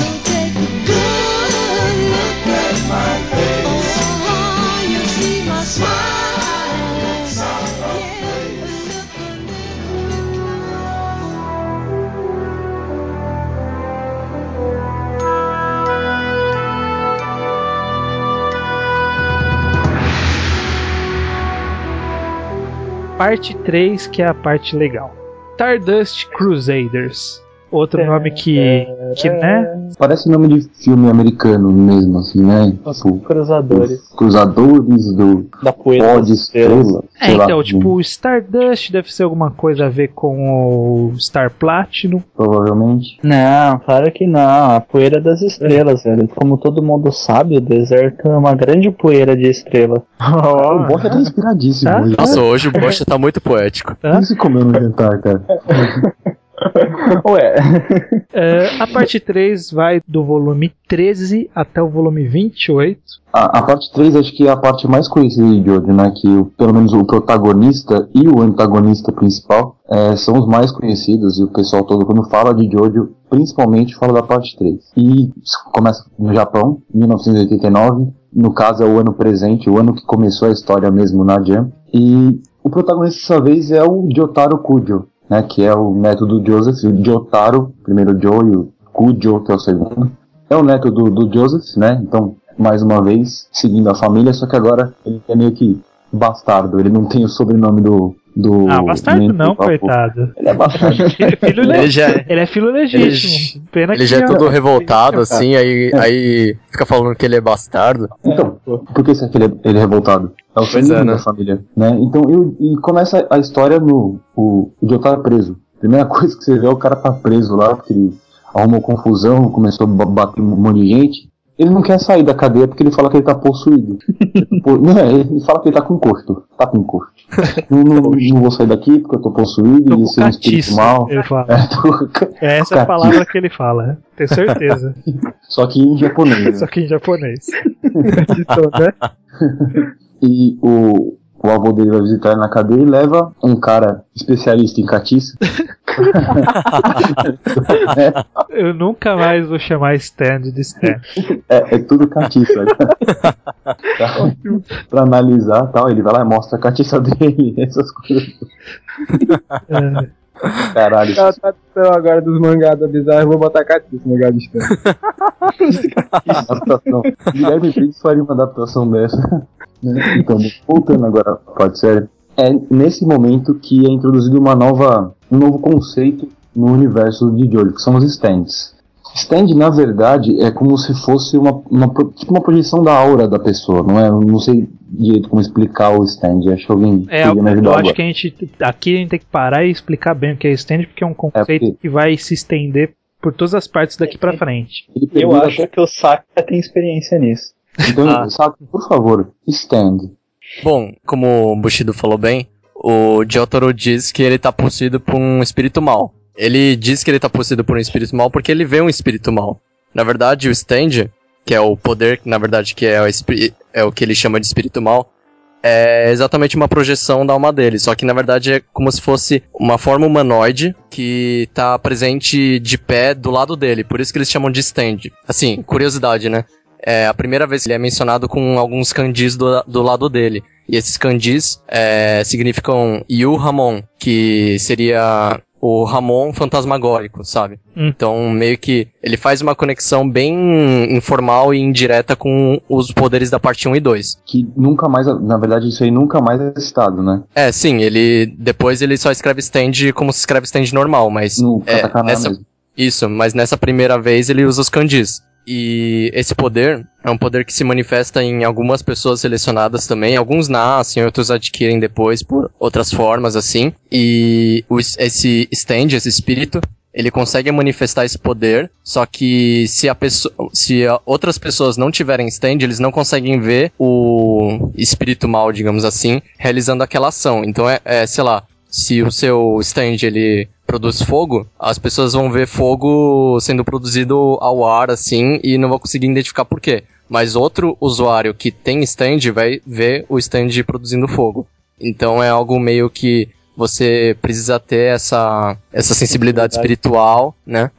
Speaker 3: Parte 3, que é a parte legal. Stardust Crusaders. Outro nome que, que né?
Speaker 5: Parece nome de filme americano mesmo, assim, né?
Speaker 6: Os
Speaker 5: Tipo,
Speaker 6: cruzadores
Speaker 5: os cruzadores do
Speaker 6: da poeira
Speaker 5: pó
Speaker 6: das
Speaker 5: de estrela.
Speaker 3: É,
Speaker 5: sei lá,
Speaker 3: então, tipo, Stardust deve ser alguma coisa a ver com o Star Platinum.
Speaker 5: Provavelmente.
Speaker 6: Não, claro que não. A poeira das estrelas, velho. Como todo mundo sabe, o deserto é uma grande poeira de estrela. [LAUGHS]
Speaker 5: O Bocha tá inspiradíssimo.
Speaker 3: Ah,
Speaker 5: hoje.
Speaker 4: Nossa, hoje o Bocha tá muito poético.
Speaker 5: O que você comeu no jantar, cara? [LAUGHS] [LAUGHS]
Speaker 6: Ué,
Speaker 3: É, a parte 3 vai do volume 13 até o volume 28.
Speaker 5: A, a parte 3 acho que é a parte mais conhecida de Jojo, né? Que o- pelo menos o protagonista e o antagonista principal é, são os mais conhecidos e o pessoal todo quando fala de Jojo, principalmente fala da parte 3. E isso começa no Japão, 1989, no caso é o ano presente, o ano que começou a história mesmo na Jump. E o protagonista dessa vez é o Jotaro Kujo, né? Que é o neto do Joseph, o Jotaro, primeiro Joe e o Kujo, que é o segundo. É o neto do, do Joseph, né? Então, mais uma vez, seguindo a família, só que agora ele é meio que bastardo. Ele não tem o sobrenome do. Do
Speaker 3: Ah, bastardo não, coitado.
Speaker 5: Ele é bastardo. [LAUGHS]
Speaker 3: Ele é filho,
Speaker 4: Ele
Speaker 3: le-
Speaker 4: já é.
Speaker 3: ele é filho legítimo. Pena
Speaker 4: Ele
Speaker 3: que
Speaker 4: já é todo revoltado, assim, aí, aí fica falando que ele é bastardo.
Speaker 5: Então, por que você acha que ele é, ele é revoltado? É o segundo
Speaker 4: é, né?
Speaker 5: da família, né? Então, eu, e começa a história no o, o Jotaro preso. Primeira [LAUGHS] coisa que você vê é o cara tá preso lá, porque ele arrumou confusão, começou a ba- bater um monte de gente. Ele não quer sair da cadeia porque ele fala que ele tá possuído. [LAUGHS] Não, é, ele fala que ele tá com encosto. Tá com encosto. [LAUGHS] Não, não, não vou sair daqui porque eu tô possuído
Speaker 3: Tô
Speaker 5: e isso é um espírito mal.
Speaker 3: ele fala.
Speaker 5: É, tô-
Speaker 3: É essa é a palavra que ele fala, né? tenho certeza. [LAUGHS]
Speaker 5: Só que em japonês. né?
Speaker 3: Só que em japonês.
Speaker 5: E o, o avô dele vai visitar ele na cadeia e leva um cara especialista em catiça. [LAUGHS]
Speaker 3: Eu nunca mais vou chamar stand de stand.
Speaker 5: É, é tudo catiça. Tá? [LAUGHS] pra analisar tal, ele vai lá e mostra a catiça dele, [LAUGHS] essas coisas.
Speaker 3: É,
Speaker 5: Caralho.
Speaker 2: Ela tá tão agora dos mangás da Bizarra, eu vou botar catiça no lugar de stand.
Speaker 5: adaptação. Guilherme Briggs faria uma adaptação dessa. Né? Então, voltando agora parte séria, é nesse momento que é introduzido uma nova, um novo conceito no universo de Jojo, que são os stands. Stand, na verdade, é como se fosse uma, uma, tipo uma projeção da aura da pessoa, não é? Eu não sei direito como explicar o stand, acho que alguém
Speaker 3: É,
Speaker 5: podia me
Speaker 3: eu
Speaker 5: ajudar
Speaker 3: acho
Speaker 5: agora.
Speaker 3: que a gente. Aqui a gente tem que parar e explicar bem o que é stand, porque é um conceito
Speaker 5: porque-
Speaker 3: que vai se estender por todas as partes daqui pra frente.
Speaker 5: Ele
Speaker 6: eu
Speaker 5: pergunta-
Speaker 6: acho que o Saka tem experiência nisso.
Speaker 5: Então,
Speaker 4: Ah.
Speaker 5: sabe, por favor, stand.
Speaker 4: Bom, como o Bushido falou bem, o Jotaro diz que ele tá possuído por um espírito mal. Ele diz que ele tá possuído por um espírito mal porque ele vê um espírito mal. Na verdade, o stand, que é o poder, na verdade, que é o, é o que ele chama de espírito mal, é exatamente uma projeção da alma dele. Só que na verdade é como se fosse uma forma humanoide que tá presente de pé do lado dele. Por isso que eles chamam de stand. Assim, curiosidade, né? É a primeira vez que ele é mencionado com alguns kanjis do, do lado dele. E esses kanjis é, significam Yu Ramon, que seria o Ramon fantasmagórico, sabe?
Speaker 3: Hum.
Speaker 4: Então, meio que ele faz uma conexão bem informal e indireta com os poderes da parte 1 e 2.
Speaker 5: Que nunca mais, na verdade, isso aí nunca mais é citado, né?
Speaker 4: É, sim, ele depois ele só escreve stand como se escreve stand normal, mas
Speaker 5: No
Speaker 4: é, nessa,
Speaker 5: mesmo.
Speaker 4: isso, mas nessa primeira vez ele usa os kanjis. E esse poder é um poder que se manifesta em algumas pessoas selecionadas também. Alguns nascem, outros adquirem depois por outras formas, assim. E esse stand, esse espírito, ele consegue manifestar esse poder, só que se a pessoa, se outras pessoas não tiverem stand, eles não conseguem ver o espírito mal, digamos assim, realizando aquela ação. Então é, é, sei lá, se o seu stand ele produz fogo, as pessoas vão ver fogo sendo produzido ao ar assim e não vão conseguir identificar por quê. Mas outro usuário que tem stand vai ver o stand produzindo fogo. Então é algo meio que você precisa ter essa, essa sensibilidade espiritual, né?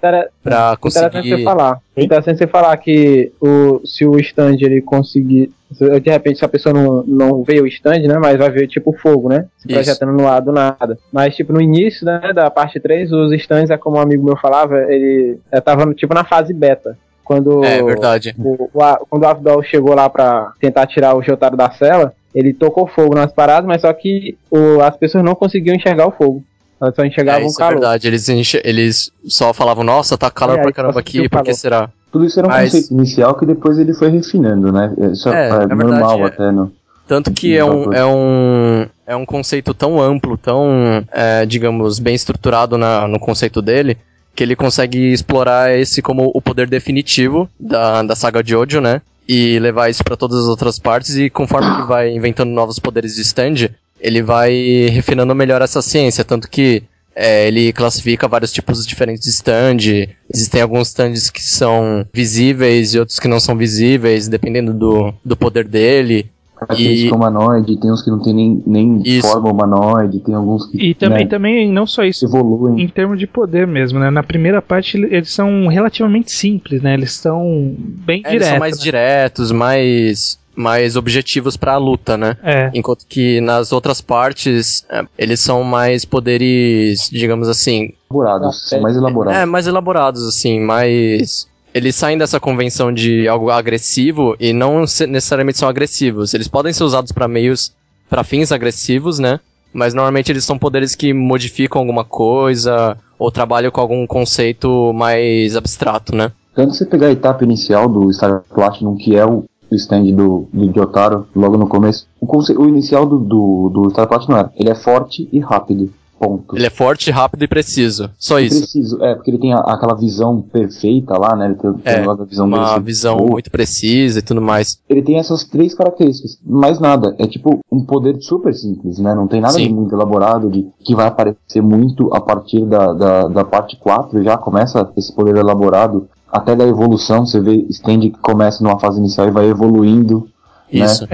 Speaker 4: Pra
Speaker 2: Interessante você
Speaker 4: conseguir.
Speaker 2: falar. Interessante você falar que o, se o stand ele conseguir. se- De repente, se a pessoa não, não vê o stand, né? Mas vai ver tipo fogo, né? Se projetando no ar do nada. Mas, tipo, no início né, da parte 3, os stands, é como um amigo meu falava, ele é, tava tipo na fase beta. Quando
Speaker 4: É verdade.
Speaker 2: o, o, quando o Avdol chegou lá pra tentar tirar o Jotaro da cela, ele tocou fogo nas paradas, mas só que o- as pessoas não conseguiam enxergar o fogo. Elas só
Speaker 4: É,
Speaker 2: enxergavam o
Speaker 4: isso é
Speaker 2: calor.
Speaker 4: verdade. Eles, eles só falavam, nossa, tá calor
Speaker 2: É,
Speaker 4: pra caramba aqui, por que será?
Speaker 5: Tudo isso era um
Speaker 4: Mas-
Speaker 5: conceito inicial que depois ele foi refinando, né? Isso
Speaker 4: É,
Speaker 5: é,
Speaker 4: verdade,
Speaker 5: normal
Speaker 4: é-
Speaker 5: até, no,
Speaker 4: Tanto que é um, é um, é um conceito tão amplo, tão, é, digamos, bem estruturado na- no conceito dele, que ele consegue explorar esse como o poder definitivo da, da saga Jojo, né? E levar isso pra todas as outras partes, e conforme ele vai inventando novos poderes de stand, ele vai refinando melhor essa ciência. Tanto que é, ele classifica vários tipos diferentes de stand. Existem alguns stands que são visíveis e outros que não são visíveis, dependendo do, do poder dele.
Speaker 5: Característica humanoide, tem uns que não tem nem, nem
Speaker 4: Isso.
Speaker 5: forma humanoide, tem alguns que
Speaker 3: E também,
Speaker 5: né,
Speaker 3: também não só isso,
Speaker 5: evoluem.
Speaker 3: em termos de poder mesmo, né? Na primeira parte ele- eles são relativamente simples, né? Eles são bem
Speaker 4: É, eles
Speaker 3: diretos.
Speaker 4: são mais
Speaker 3: né?
Speaker 4: diretos, mais, mais objetivos pra luta, né?
Speaker 3: É,
Speaker 4: Enquanto que nas outras partes, é, eles são mais poderes, digamos assim,
Speaker 5: elaborados, são mais elaborados.
Speaker 4: é, mais elaborados, assim, mais... Eles saem dessa convenção de algo agressivo e não necessariamente são agressivos. Eles podem ser usados pra meios, pra fins agressivos, né? Mas normalmente eles são poderes que modificam alguma coisa ou trabalham com algum conceito mais abstrato, né?
Speaker 5: Tanto você pegar a etapa inicial do Star Platinum, que é o stand do, do Jotaro, logo no começo, o, o inicial do, do, do Star Platinum era, ele é forte e rápido, ponto.
Speaker 4: Ele é forte, rápido e preciso. Só isso.
Speaker 5: Preciso, é, porque ele tem a- aquela visão perfeita lá, né, ele tem, tem
Speaker 4: É,
Speaker 5: negócio da visão
Speaker 4: Uma visão
Speaker 5: boa.
Speaker 4: muito precisa e tudo mais.
Speaker 5: Ele tem essas três características, mais nada, é tipo um poder super simples, né, não tem nada
Speaker 4: Sim.
Speaker 5: de muito elaborado, de que vai aparecer muito a partir da, da, da parte 4, já começa esse poder elaborado, até da evolução, você vê stand que começa numa fase inicial e vai evoluindo,
Speaker 4: Isso.
Speaker 5: né?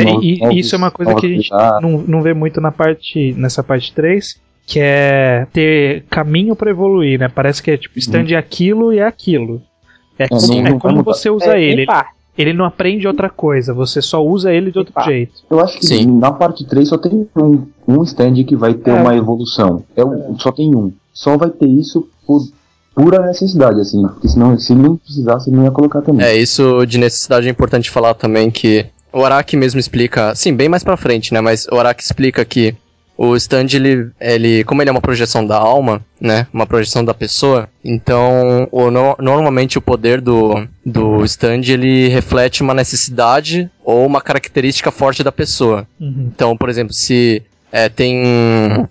Speaker 3: É,
Speaker 5: novos-
Speaker 3: e, e
Speaker 5: novos-
Speaker 3: isso é uma coisa que a gente não, não vê muito na parte nessa parte 3, que é ter caminho pra evoluir, né? Parece que é tipo stand é aquilo e é aquilo. É, como,
Speaker 5: não-
Speaker 3: é
Speaker 5: não
Speaker 3: como
Speaker 5: mudar.
Speaker 3: você usa
Speaker 2: É,
Speaker 3: ele. Ele não aprende outra coisa, você só usa ele de outro
Speaker 2: Epa.
Speaker 3: jeito.
Speaker 5: Eu acho que
Speaker 4: Sim.
Speaker 5: na parte 3 só tem um, um stand que vai ter
Speaker 2: É.
Speaker 5: uma evolução. É o, Só tem um. Só vai ter isso por pura necessidade, assim. Porque senão, se ele não precisasse, ele não ia colocar também.
Speaker 4: É, isso de necessidade é importante falar também que o Araki mesmo explica, sim, bem mais pra frente, né? Mas o Araki explica que o stand, ele, ele, como ele é uma projeção da alma, né? Uma projeção da pessoa, então o, no- normalmente o poder do, do stand, ele reflete uma necessidade ou uma característica forte da pessoa.
Speaker 3: Uhum.
Speaker 4: Então, por exemplo, se é, tem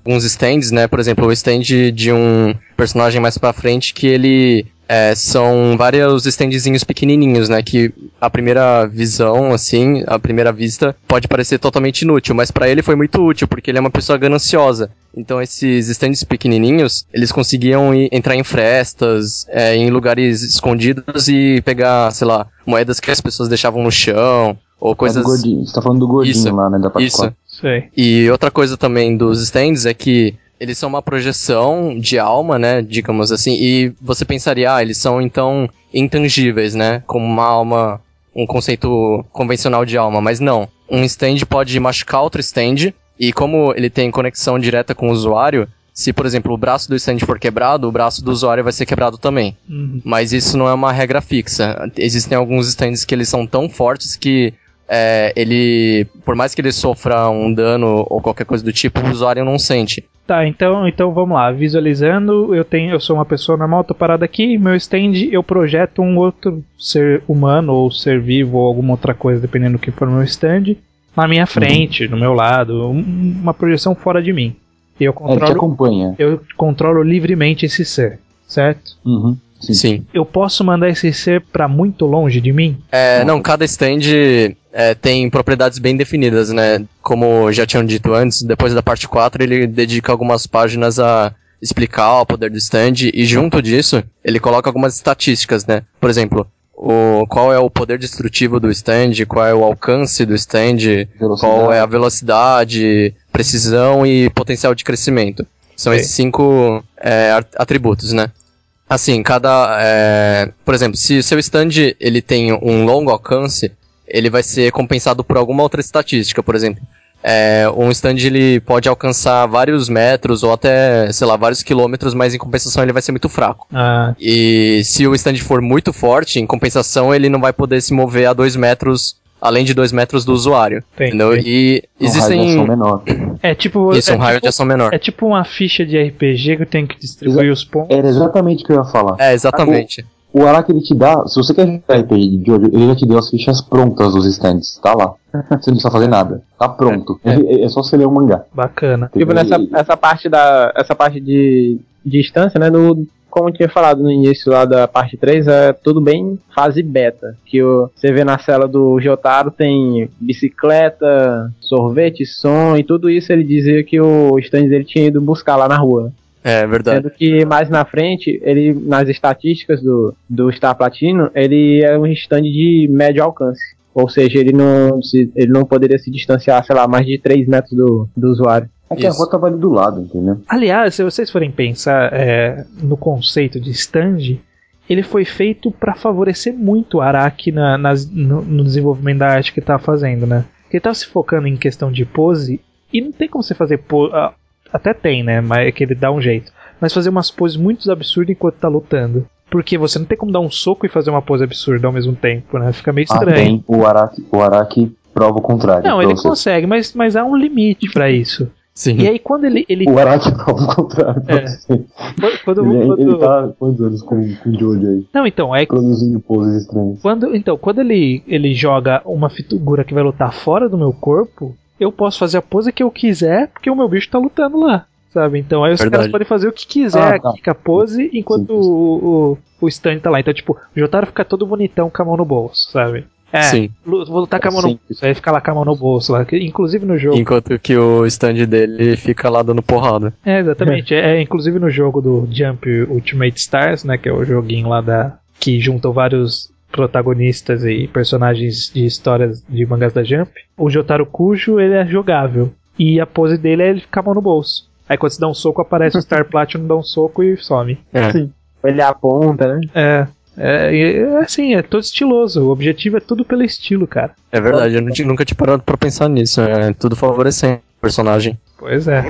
Speaker 4: alguns stands, né? Por exemplo, o stand de um personagem mais pra frente que ele é, são vários standzinhos pequenininhos, né? Que a primeira visão, assim, a primeira vista, pode parecer totalmente inútil, mas pra ele foi muito útil, porque ele é uma pessoa gananciosa. Então esses stands pequenininhos, eles conseguiam ir- entrar em frestas, é, em lugares escondidos e pegar, sei lá, moedas que as pessoas deixavam no chão, ou
Speaker 5: É do
Speaker 4: coisas...
Speaker 5: gordinho. Você tá falando do gordinho
Speaker 4: Isso,
Speaker 5: lá, né? Da parte
Speaker 4: Isso.
Speaker 5: 4.
Speaker 3: Sei.
Speaker 4: E outra coisa também dos stands é que eles são uma projeção de alma, né? Digamos assim. E você pensaria, ah, eles são então intangíveis, né? Como uma alma, um conceito convencional de alma. Mas não. Um stand pode machucar outro stand. E como ele tem conexão direta com o usuário, se por exemplo o braço do stand for quebrado, o braço do usuário vai ser quebrado também.
Speaker 3: Uhum.
Speaker 4: Mas isso não é uma regra fixa. Existem alguns stands que eles são tão fortes que é, ele, por mais que ele sofra um dano ou qualquer coisa do tipo, o usuário não sente.
Speaker 3: Tá, então, então vamos lá. Visualizando, eu tenho, eu sou uma pessoa normal, tô parado aqui, meu stand eu projeto um outro ser humano ou ser vivo ou alguma outra coisa, dependendo do que for meu stand, na minha frente, no meu lado, um- uma projeção fora de mim. E eu
Speaker 5: É, ele te
Speaker 3: controlo,
Speaker 5: acompanha.
Speaker 3: eu controlo livremente esse ser, certo?
Speaker 5: Uhum.
Speaker 4: Sim.
Speaker 3: Eu posso mandar esse ser pra muito longe de mim?
Speaker 4: É, não, cada stand é, tem propriedades bem definidas, né? Como já tinham dito antes, depois da parte 4 ele dedica algumas páginas a explicar o poder do stand e junto disso ele coloca algumas estatísticas, né? Por exemplo, o, qual é o poder destrutivo do stand, qual é o alcance do stand, qual é a velocidade, precisão e potencial de crescimento. São
Speaker 3: Sim.
Speaker 4: esses cinco é, at- atributos, né? Assim, cada. é, por exemplo, se o seu stand ele tem um longo alcance, ele vai ser compensado por alguma outra estatística, por exemplo. É, um stand ele pode alcançar vários metros ou até, sei lá, vários quilômetros, mas em compensação ele vai ser muito fraco.
Speaker 3: Ah,
Speaker 4: E se o stand for muito forte, em compensação ele não vai poder se mover a dois metros, além de dois metros do usuário.
Speaker 3: entendi.
Speaker 4: Entendeu? E
Speaker 5: Um raio de ação
Speaker 4: existem.
Speaker 5: menor.
Speaker 3: É tipo.
Speaker 4: Isso,
Speaker 3: é
Speaker 4: um raio
Speaker 3: tipo,
Speaker 4: de ação menor.
Speaker 3: É tipo uma ficha de RPG que eu tenho que distribuir os pontos.
Speaker 5: Era exatamente o que eu ia falar.
Speaker 4: É, exatamente.
Speaker 5: O Araki ele te dá, se você quer jogar RPG de hoje, ele já te deu as fichas prontas dos stands, tá lá. [LAUGHS] Você não precisa fazer nada, tá pronto. É, é só você ler o mangá.
Speaker 3: Bacana.
Speaker 2: Tipo, nessa essa parte da. Essa parte de distância, né? No, como eu tinha falado no início lá da parte 3, é tudo bem fase beta. Que o, você vê na cela do Jotaro tem bicicleta, sorvete, som e tudo isso ele dizia que o stand dele tinha ido buscar lá na rua.
Speaker 4: É verdade.
Speaker 2: Sendo que mais na frente, ele, nas estatísticas do, do Star Platino, ele é um stand de médio alcance. Ou seja, ele não, se, ele não poderia se distanciar, sei lá, mais de 3 metros do, do usuário.
Speaker 5: É que a
Speaker 4: Isso.
Speaker 5: rua tava ali do lado, entendeu?
Speaker 3: Aliás, se vocês forem pensar é, no conceito de stand, ele foi feito para favorecer muito o Araki na- nas- no, no desenvolvimento da arte que ele tava fazendo, né? Ele tava se focando em questão de pose, e não tem como você fazer pose. até tem, né? Mas é que ele dá um jeito. Mas fazer umas poses muito absurdas enquanto tá lutando. Porque você não tem como dar um soco e fazer uma pose absurda ao mesmo tempo, né? Fica meio
Speaker 5: Ah,
Speaker 3: estranho.
Speaker 5: tem. O Araki, o Araki prova o contrário.
Speaker 3: não, ele
Speaker 5: você.
Speaker 3: consegue, mas, mas há um limite pra isso.
Speaker 4: Sim.
Speaker 3: E aí quando ele. ele
Speaker 5: O Araki prova o contrário
Speaker 3: É.
Speaker 5: você.
Speaker 3: quando,
Speaker 5: Ele,
Speaker 3: quando-
Speaker 5: ele tá quantos anos com, com o Jojo aí?
Speaker 3: Não, então, é
Speaker 5: Produzindo poses estranhas.
Speaker 3: Quando, então, quando ele, ele joga uma figura que vai lutar fora do meu corpo, eu posso fazer a pose que eu quiser, porque o meu bicho tá lutando lá. Sabe? Então aí os
Speaker 4: Verdade.
Speaker 3: caras podem fazer o que quiser
Speaker 5: Ah, tá.
Speaker 3: aqui com a pose, enquanto
Speaker 5: Sim, sim.
Speaker 3: O, o, o stand tá lá. Então, tipo, o Jotaro fica todo bonitão com a mão no bolso, sabe? É,
Speaker 4: Sim.
Speaker 3: vou lutar com a mão no bolso. Aí fica lá com a mão no bolso lá. que- Inclusive no jogo.
Speaker 4: Enquanto que o stand dele fica lá dando porrada.
Speaker 3: É, exatamente. É, é, inclusive no jogo do Jump Ultimate Stars, né? Que é o joguinho lá da. que juntam vários protagonistas e personagens de histórias de mangás da Jump. O Jotaro Kujo, ele é jogável. E a pose dele é ele ficar a mão no bolso. Aí quando você dá um soco, aparece o Star Platinum, dá um soco e some.
Speaker 4: É.
Speaker 2: Sim. Ele aponta, né?
Speaker 3: É. É, é assim, é todo estiloso. O objetivo é tudo pelo estilo, cara.
Speaker 4: É verdade, eu nunca tinha parado pra pensar nisso. É tudo favorecendo o personagem.
Speaker 3: Pois é.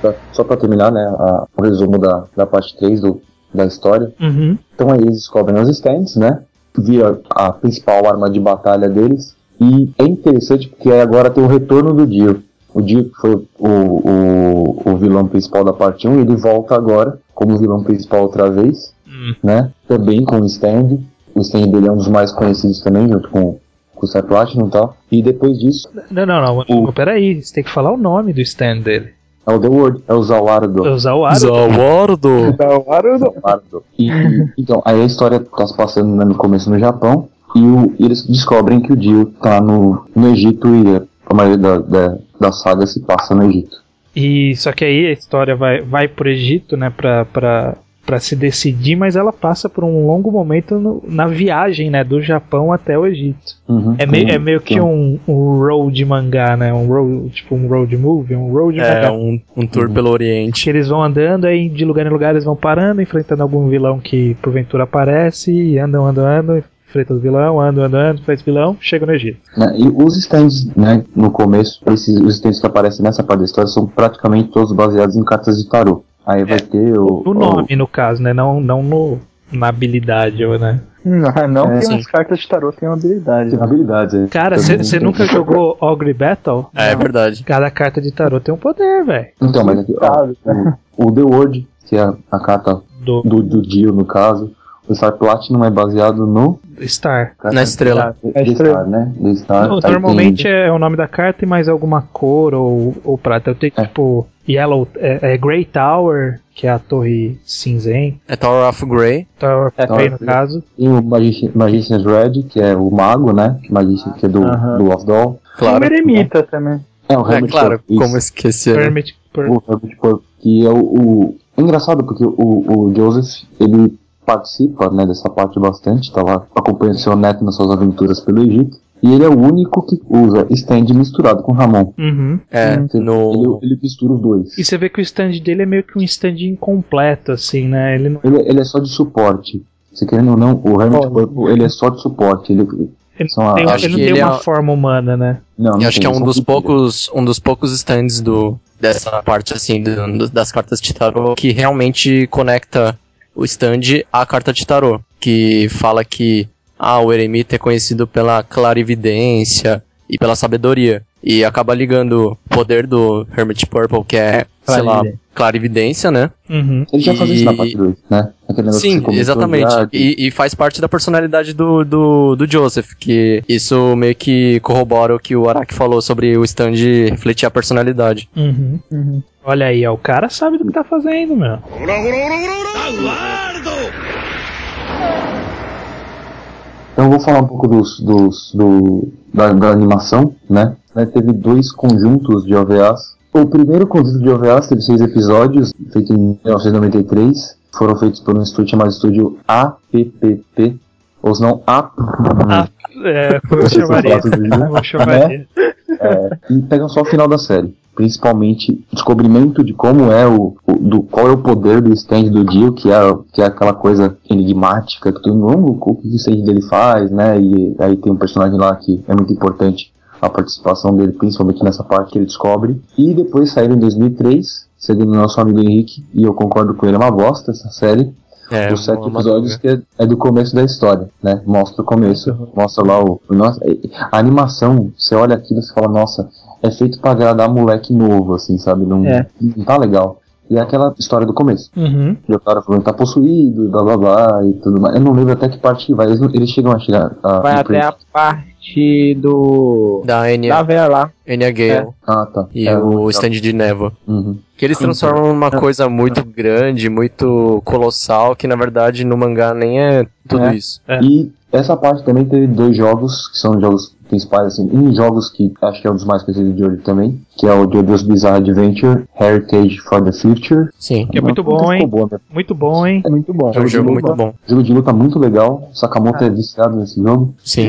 Speaker 5: Pra- Só pra terminar, né, a- o resumo da, da parte 3 do, da história.
Speaker 3: Uhum.
Speaker 5: Então aí eles descobrem os stands, né? Vira a principal arma de batalha deles. E é interessante porque agora tem o retorno do Dio. O Dio que foi o, o, o vilão principal da parte 1, ele volta agora como vilão principal outra vez,
Speaker 3: Hum.
Speaker 5: né? Também com o stand. O stand dele é um dos mais conhecidos também, junto com, com o Star Platinum e tal. E depois disso,
Speaker 3: Não, não, não.
Speaker 5: O-
Speaker 3: Peraí, você tem que falar o nome do stand dele.
Speaker 5: é o The Word, é o Zawardo.
Speaker 3: Usar o Aro. [LAUGHS]
Speaker 4: Zawardo!
Speaker 5: Zawardo. E, então, aí a história tá se passando né, no começo no Japão. E, o- e eles descobrem que o Dio tá no, no Egito e a maioria da, da, da saga se passa no Egito.
Speaker 3: E só que aí a história vai, vai pro Egito, né, pra, pra, pra se decidir, mas ela passa por um longo momento no- na viagem, né, do Japão até o Egito.
Speaker 5: Uhum.
Speaker 3: É, meio, é meio que um, um road mangá, né, um road, tipo um road movie, um road
Speaker 4: É,
Speaker 3: mangá.
Speaker 4: um, um tour
Speaker 5: Uhum.
Speaker 4: pelo Oriente.
Speaker 3: Que eles vão andando, aí de lugar em lugar eles vão parando, enfrentando algum vilão que porventura aparece, e andam, andam, andam, enfrentam o vilão, andam, andam, enfrentam o vilão, chegam no Egito.
Speaker 5: né, e os stands, né, no começo, esses, os stands que aparecem nessa parte da história são praticamente todos baseados em cartas de tarô. Aí vai ter o.
Speaker 3: No nome, no caso, né, não, não no, na habilidade, né.
Speaker 6: Não, não
Speaker 5: É,
Speaker 6: que as cartas de tarô tenham habilidade.
Speaker 5: Tem
Speaker 6: né?
Speaker 5: habilidades aí.
Speaker 3: Cara, você nunca jogou Ogre Battle?
Speaker 4: É, é verdade.
Speaker 3: Cada carta de tarô tem um poder, velho.
Speaker 5: Então, mas aqui, ó, o, o The Word, que é a, a carta
Speaker 3: Do...
Speaker 5: do, do Dio, no caso. O Star Platinum é baseado no.
Speaker 3: Star.
Speaker 4: Na estrela.
Speaker 5: The Star, né? The Star.
Speaker 3: No-
Speaker 5: Aí
Speaker 3: Normalmente
Speaker 5: tem-
Speaker 3: é o nome da carta e mais alguma cor ou, ou prata. Eu tenho
Speaker 5: É.
Speaker 3: tipo Yellow, é, é Grey Tower, que é a torre cinzenta.
Speaker 4: É Tower of Grey.
Speaker 3: Tower
Speaker 2: É,
Speaker 3: Grey no caso.
Speaker 5: Tem o Magician, Magician's Red, que é o mago, né? Magician, que é do,
Speaker 2: Aham.
Speaker 5: do Off Doll.
Speaker 4: Claro.
Speaker 6: O Eremita também.
Speaker 5: É o
Speaker 4: É
Speaker 5: Hermit
Speaker 4: claro,
Speaker 5: Purple, isso.
Speaker 4: como esquecer. né?
Speaker 3: Hermit Pur-
Speaker 5: O Herbert Purple, que é o, o- é engraçado porque o, o Joseph ele participa né, dessa parte bastante, tá lá acompanhando seu neto nas suas aventuras pelo Egito. E ele é o único que usa stand misturado com Ramon.
Speaker 3: Uhum.
Speaker 4: É,
Speaker 5: Ele,
Speaker 4: no.
Speaker 5: ele mistura os dois.
Speaker 3: E você vê que o stand dele é meio que um stand incompleto, assim, né? Ele não,
Speaker 5: Ele, ele é só de suporte. Se querendo ou não, o Hermit Purple ele é só de suporte. Ele,
Speaker 3: ele
Speaker 5: São
Speaker 3: não tem,
Speaker 5: a-
Speaker 4: acho
Speaker 3: ele não
Speaker 4: que
Speaker 3: tem
Speaker 4: ele
Speaker 3: uma
Speaker 4: é-
Speaker 3: forma humana, né?
Speaker 5: não, não
Speaker 4: E acho
Speaker 5: tem,
Speaker 4: que é um dos poucos, um dos poucos stands do, dessa parte assim do- das cartas de tarô que realmente conecta o stand à carta de tarô, que fala que ah, o eremita é conhecido pela clarividência e pela sabedoria e acaba ligando o poder do Hermit Purple, que é, sei lá,
Speaker 2: Clarividência.
Speaker 4: né?
Speaker 3: Uhum.
Speaker 5: Ele já faz isso na
Speaker 4: E-
Speaker 5: parte 2, né?
Speaker 4: Sim, exatamente.
Speaker 5: já,
Speaker 4: E, e faz parte da personalidade do, do, do Joseph, que isso meio que corrobora o que o Araki falou sobre o stand refletir a personalidade.
Speaker 3: Uhum. Olha aí, ó, o cara sabe do que tá fazendo, meu.
Speaker 5: Então eu vou falar um pouco dos, dos, do, da, da animação, né? Né, Teve dois conjuntos de OVAs. O primeiro conjunto de OVAs teve seis episódios, feito em 1993. Foram feitos por um estúdio chamado Estúdio APPP, ou se não A.
Speaker 3: Ah, É, como eu chamaria. Como [LAUGHS] eu chamaria.
Speaker 5: É, e pegam só o final da série. Principalmente descobrimento de como é o, o- do qual é o poder do stand do Dio, que é, que é aquela coisa enigmática que todo mundo, o que o stand dele faz, né? E aí tem um personagem lá que é muito importante a participação dele, principalmente nessa parte que ele descobre. E depois saíram em 2003, segundo o nosso amigo Henrique, e eu concordo com ele, é uma bosta essa série.
Speaker 4: É,
Speaker 5: Os sete episódios que é, é do começo da história, né? Mostra o começo, mostra lá o. o nossa, a animação, você olha aquilo e você fala, nossa, é feito pra agradar moleque novo, assim, sabe? Não,
Speaker 2: É.
Speaker 5: não tá legal. E é aquela história do começo.
Speaker 3: Uhum.
Speaker 5: E o cara falando tá possuído, blá blá blá e tudo mais. Eu não lembro até que parte que vai. Eles, não- eles chegam a chegar. A,
Speaker 2: Vai até a parte do.
Speaker 4: Da
Speaker 2: Da
Speaker 4: Enya,
Speaker 2: véia lá.
Speaker 4: Enya Gale
Speaker 5: Ah, tá.
Speaker 4: e
Speaker 5: É,
Speaker 4: o stand de névoa.
Speaker 5: Uhum.
Speaker 4: Que eles transformam numa coisa muito grande, muito colossal, que na verdade no mangá nem é tudo
Speaker 5: É.
Speaker 4: isso.
Speaker 3: É.
Speaker 5: E essa parte também teve dois jogos, que são jogos principais, assim, um jogos que acho que é um dos mais conhecidos de hoje também, que é o JoJo's Bizarre Adventure Heritage for the Future.
Speaker 4: Sim.
Speaker 3: Que é muito bom, hein?
Speaker 5: boa, né?
Speaker 3: Muito bom, hein?
Speaker 2: É muito bom.
Speaker 4: É um jogo
Speaker 5: de
Speaker 4: muito
Speaker 5: luta.
Speaker 4: bom.
Speaker 5: Jogo de luta muito legal. Sakamoto é viciado nesse jogo.
Speaker 4: Sim.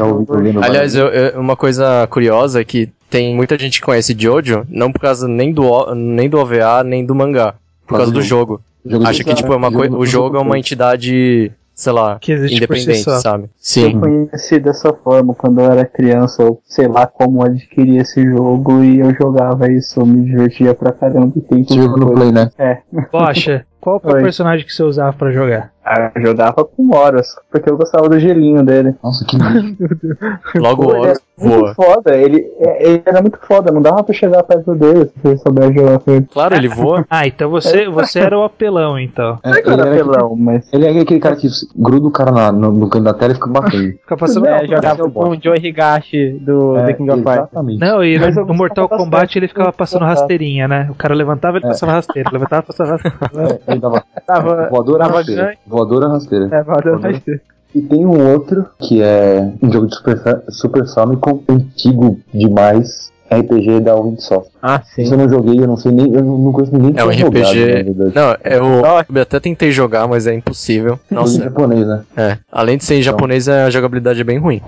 Speaker 4: Aliás, eu- eu- uma coisa curiosa é que tem muita gente que conhece Jojo, não por causa nem do, nem do OVA, nem do mangá. Por causa do jogo.
Speaker 5: Jogo de
Speaker 4: Acha que tipo, é uma
Speaker 5: jogo-
Speaker 4: coi- o jogo é uma entidade, sei lá,
Speaker 3: Que existe si
Speaker 4: independente,
Speaker 3: só.
Speaker 4: sabe?
Speaker 6: Eu
Speaker 4: Sim.
Speaker 6: conheci dessa forma quando eu era criança, eu sei lá como adquirir esse jogo e eu jogava isso, eu me divertia pra caramba e tem
Speaker 5: Você
Speaker 6: tudo
Speaker 5: jogou no. Play, né?
Speaker 6: É,
Speaker 3: Poxa, qual é o personagem que você usava pra jogar?
Speaker 6: Ah, eu jogava com Horus, porque eu gostava do gelinho dele.
Speaker 5: Nossa, que lindo. [LAUGHS]
Speaker 4: Logo o
Speaker 6: ele
Speaker 4: Horus
Speaker 6: era muito
Speaker 4: voa.
Speaker 6: foda, ele, é- ele era muito foda, não dava pra chegar perto dele se você souber jogar com ele.
Speaker 4: Claro, ele voa. [LAUGHS]
Speaker 3: Ah, então você, você era o apelão, então.
Speaker 5: É,
Speaker 6: é
Speaker 5: ele,
Speaker 6: era
Speaker 5: era,
Speaker 6: pelão, mas.
Speaker 5: ele é aquele cara que gruda o cara na- no, no canto da tela e fica batendo.
Speaker 3: Fica passando.
Speaker 2: É,
Speaker 3: Não,
Speaker 2: jogava com o Joe Higashi do
Speaker 5: É,
Speaker 2: The King of Fighters.
Speaker 5: exatamente.
Speaker 3: Não, e
Speaker 6: Mas
Speaker 3: no Mortal Kombat
Speaker 6: bastante
Speaker 3: ele ficava
Speaker 6: do
Speaker 3: passando rasteirinha, né? O cara levantava e ele
Speaker 5: É.
Speaker 3: passava rasteira. Levantava e passava [LAUGHS] rasteira.
Speaker 5: É, ele dava
Speaker 2: Tava.
Speaker 5: voadora rasteira. Voadora rasteira.
Speaker 2: É,
Speaker 5: Voadora.
Speaker 2: ser.
Speaker 5: E tem um outro que é um jogo de Super, Super Famicom antigo demais, RPG da Ubisoft.
Speaker 2: Ah, sim.
Speaker 5: Isso eu não joguei, eu não sei nem, eu não não conheço ninguém que
Speaker 4: É um
Speaker 5: tenha jogado,
Speaker 4: RPG.
Speaker 5: na verdade.
Speaker 4: Não, eu, eu até tentei jogar, mas é impossível. Nossa,
Speaker 5: japonês, né?
Speaker 4: é. Além de ser em japonês, a jogabilidade é bem ruim.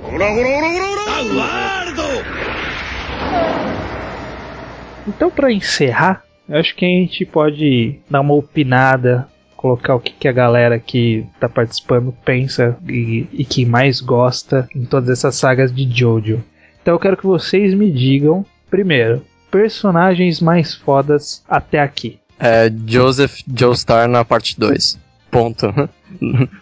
Speaker 3: Então, pra encerrar, eu acho que a gente pode dar uma opinada, colocar o que, que a galera que tá participando pensa e, e que mais gosta em todas essas sagas de Jojo. Então, eu quero que vocês me digam, primeiro, personagens mais fodas até aqui.
Speaker 4: É Joseph Joestar na parte 2. Ponto. [LAUGHS]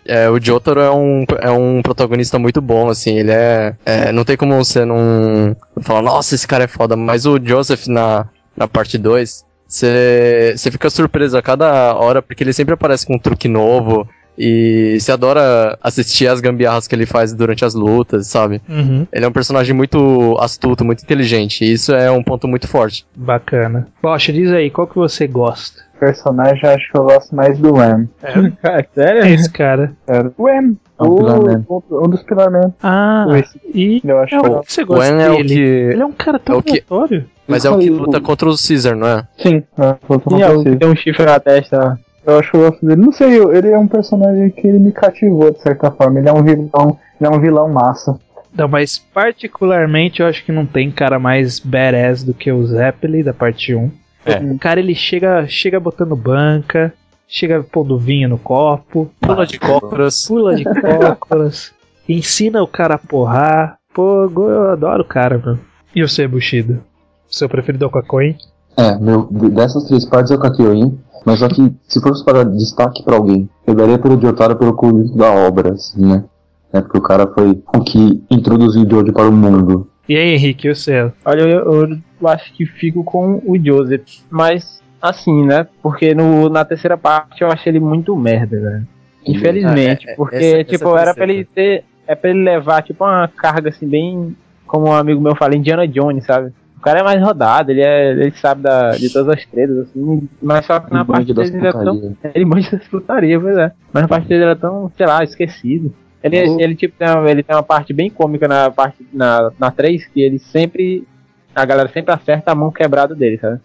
Speaker 4: É, o Jotaro é um, é um protagonista muito bom, assim, ele é, é, Não tem como você não falar, nossa, esse cara é foda, mas o Joseph na, na parte 2, você fica surpreso a cada hora, porque ele sempre aparece com um truque novo, E você adora assistir as gambiarras que ele faz durante as lutas, sabe?
Speaker 3: Uhum,
Speaker 4: Ele é um personagem muito astuto, muito inteligente. E isso é um ponto muito forte.
Speaker 3: bacana. Bocha, diz aí, qual que você gosta?
Speaker 6: Personagem, eu acho que eu gosto mais do Wham. [LAUGHS]
Speaker 2: Cara,
Speaker 3: É
Speaker 2: sério?
Speaker 3: esse cara.
Speaker 6: Cara. Wham!
Speaker 5: É um.
Speaker 6: O, um dos Pillar Man.
Speaker 3: Ah,
Speaker 6: Esse
Speaker 3: e
Speaker 6: eu acho
Speaker 3: é
Speaker 6: que
Speaker 3: o que você
Speaker 4: O
Speaker 3: gosta
Speaker 4: An é o
Speaker 3: dele?
Speaker 4: que.
Speaker 3: Ele é um cara tão
Speaker 4: é o que-
Speaker 3: aleatório.
Speaker 4: Mas é o que luta contra o Caesar, não é?
Speaker 6: Sim,
Speaker 2: Sim, é o tem um chifre na testa.
Speaker 6: Eu acho que eu gosto dele. Não sei, eu- ele é um personagem que ele me cativou de certa forma. Ele é um vilão, ele é um vilão massa.
Speaker 3: Não, mas particularmente eu acho que não tem cara mais badass do que o Zeppelin da parte 1.
Speaker 4: É.
Speaker 3: O cara ele chega, chega botando banca, chega pondo vinho no copo,
Speaker 4: Pula de cócoras.
Speaker 3: pula de cócoras, [LAUGHS] ensina o cara a porrar. Pô, eu adoro o cara, mano. E você, Bushido? Seu preferido é o Kakoi?
Speaker 5: É, meu, de- dessas três partes é o Kakyoin, mas só que se fosse para dar destaque pra alguém, eu daria pelo Jotaro pelo conjunto da obra, assim, né? É porque o cara foi o que introduziu o Jojo para o mundo.
Speaker 3: E aí, Henrique, e você?
Speaker 2: Olha, eu, eu acho que fico com o Joseph. Mas, assim, né? Porque no, na terceira parte eu achei ele muito merda, velho. Infelizmente.
Speaker 4: É, é,
Speaker 2: porque,
Speaker 4: essa- essa
Speaker 2: tipo,
Speaker 4: é
Speaker 2: era pra ele ter. É pra ele levar, tipo, uma carga assim, bem. Como um amigo meu fala, Indiana Jones, sabe? O cara é mais rodado, ele, é, ele sabe da, de todas as tretas, assim. Mas só que na
Speaker 5: Um
Speaker 2: parte 3 ele é tão. [LAUGHS] Ele manja das putarias, pois é. Mas na parte 3 ele é tão, sei lá, esquecido. Ele,
Speaker 5: O-
Speaker 2: ele, tipo, tem uma, ele tem uma parte bem cômica na parte na, na 3, que ele sempre. A galera sempre acerta a mão quebrada dele, sabe?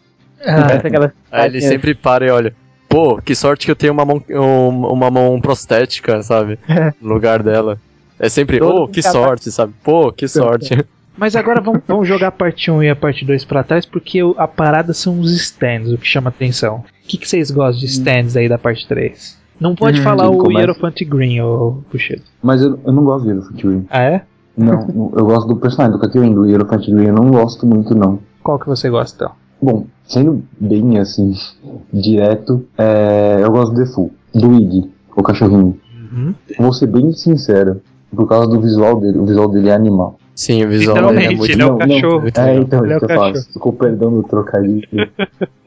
Speaker 4: Aí ele sempre para e olha. Pô, que sorte que eu tenho uma mão, um- uma mão prostética, sabe? [LAUGHS] No lugar dela. É sempre,
Speaker 2: Todo
Speaker 4: oh, que sorte, sabe? Pô, que sorte. [LAUGHS]
Speaker 3: Mas agora vamos, vamos jogar a parte 1 e a parte 2 pra trás, porque a parada são os stands, o que chama atenção. O que, que vocês gostam de stands aí da parte 3? Não pode
Speaker 2: Hum,
Speaker 3: falar o
Speaker 5: começa?
Speaker 3: Hierophant Green, ô Puxedo.
Speaker 5: Mas eu, eu não gosto do Elephant Green.
Speaker 3: Ah, é?
Speaker 5: Não, [LAUGHS] eu gosto do personagem do Kakyoin, do Elephant Green eu não gosto muito, não.
Speaker 3: Qual que você gosta, então?
Speaker 5: Bom, sendo bem assim, direto, é, eu gosto do Defu, do Iggy, o cachorrinho.
Speaker 3: Uhum.
Speaker 5: Vou ser bem sincero, por causa do visual dele, o visual dele é animal.
Speaker 4: Sim, o visual dele é muito
Speaker 3: ele é o
Speaker 5: Não, não,
Speaker 3: cachorro.
Speaker 5: É,
Speaker 4: legal.
Speaker 5: então,
Speaker 3: Ele é o
Speaker 5: que eu
Speaker 3: cachorro.
Speaker 5: faço. Ficou perdão do trocadilho.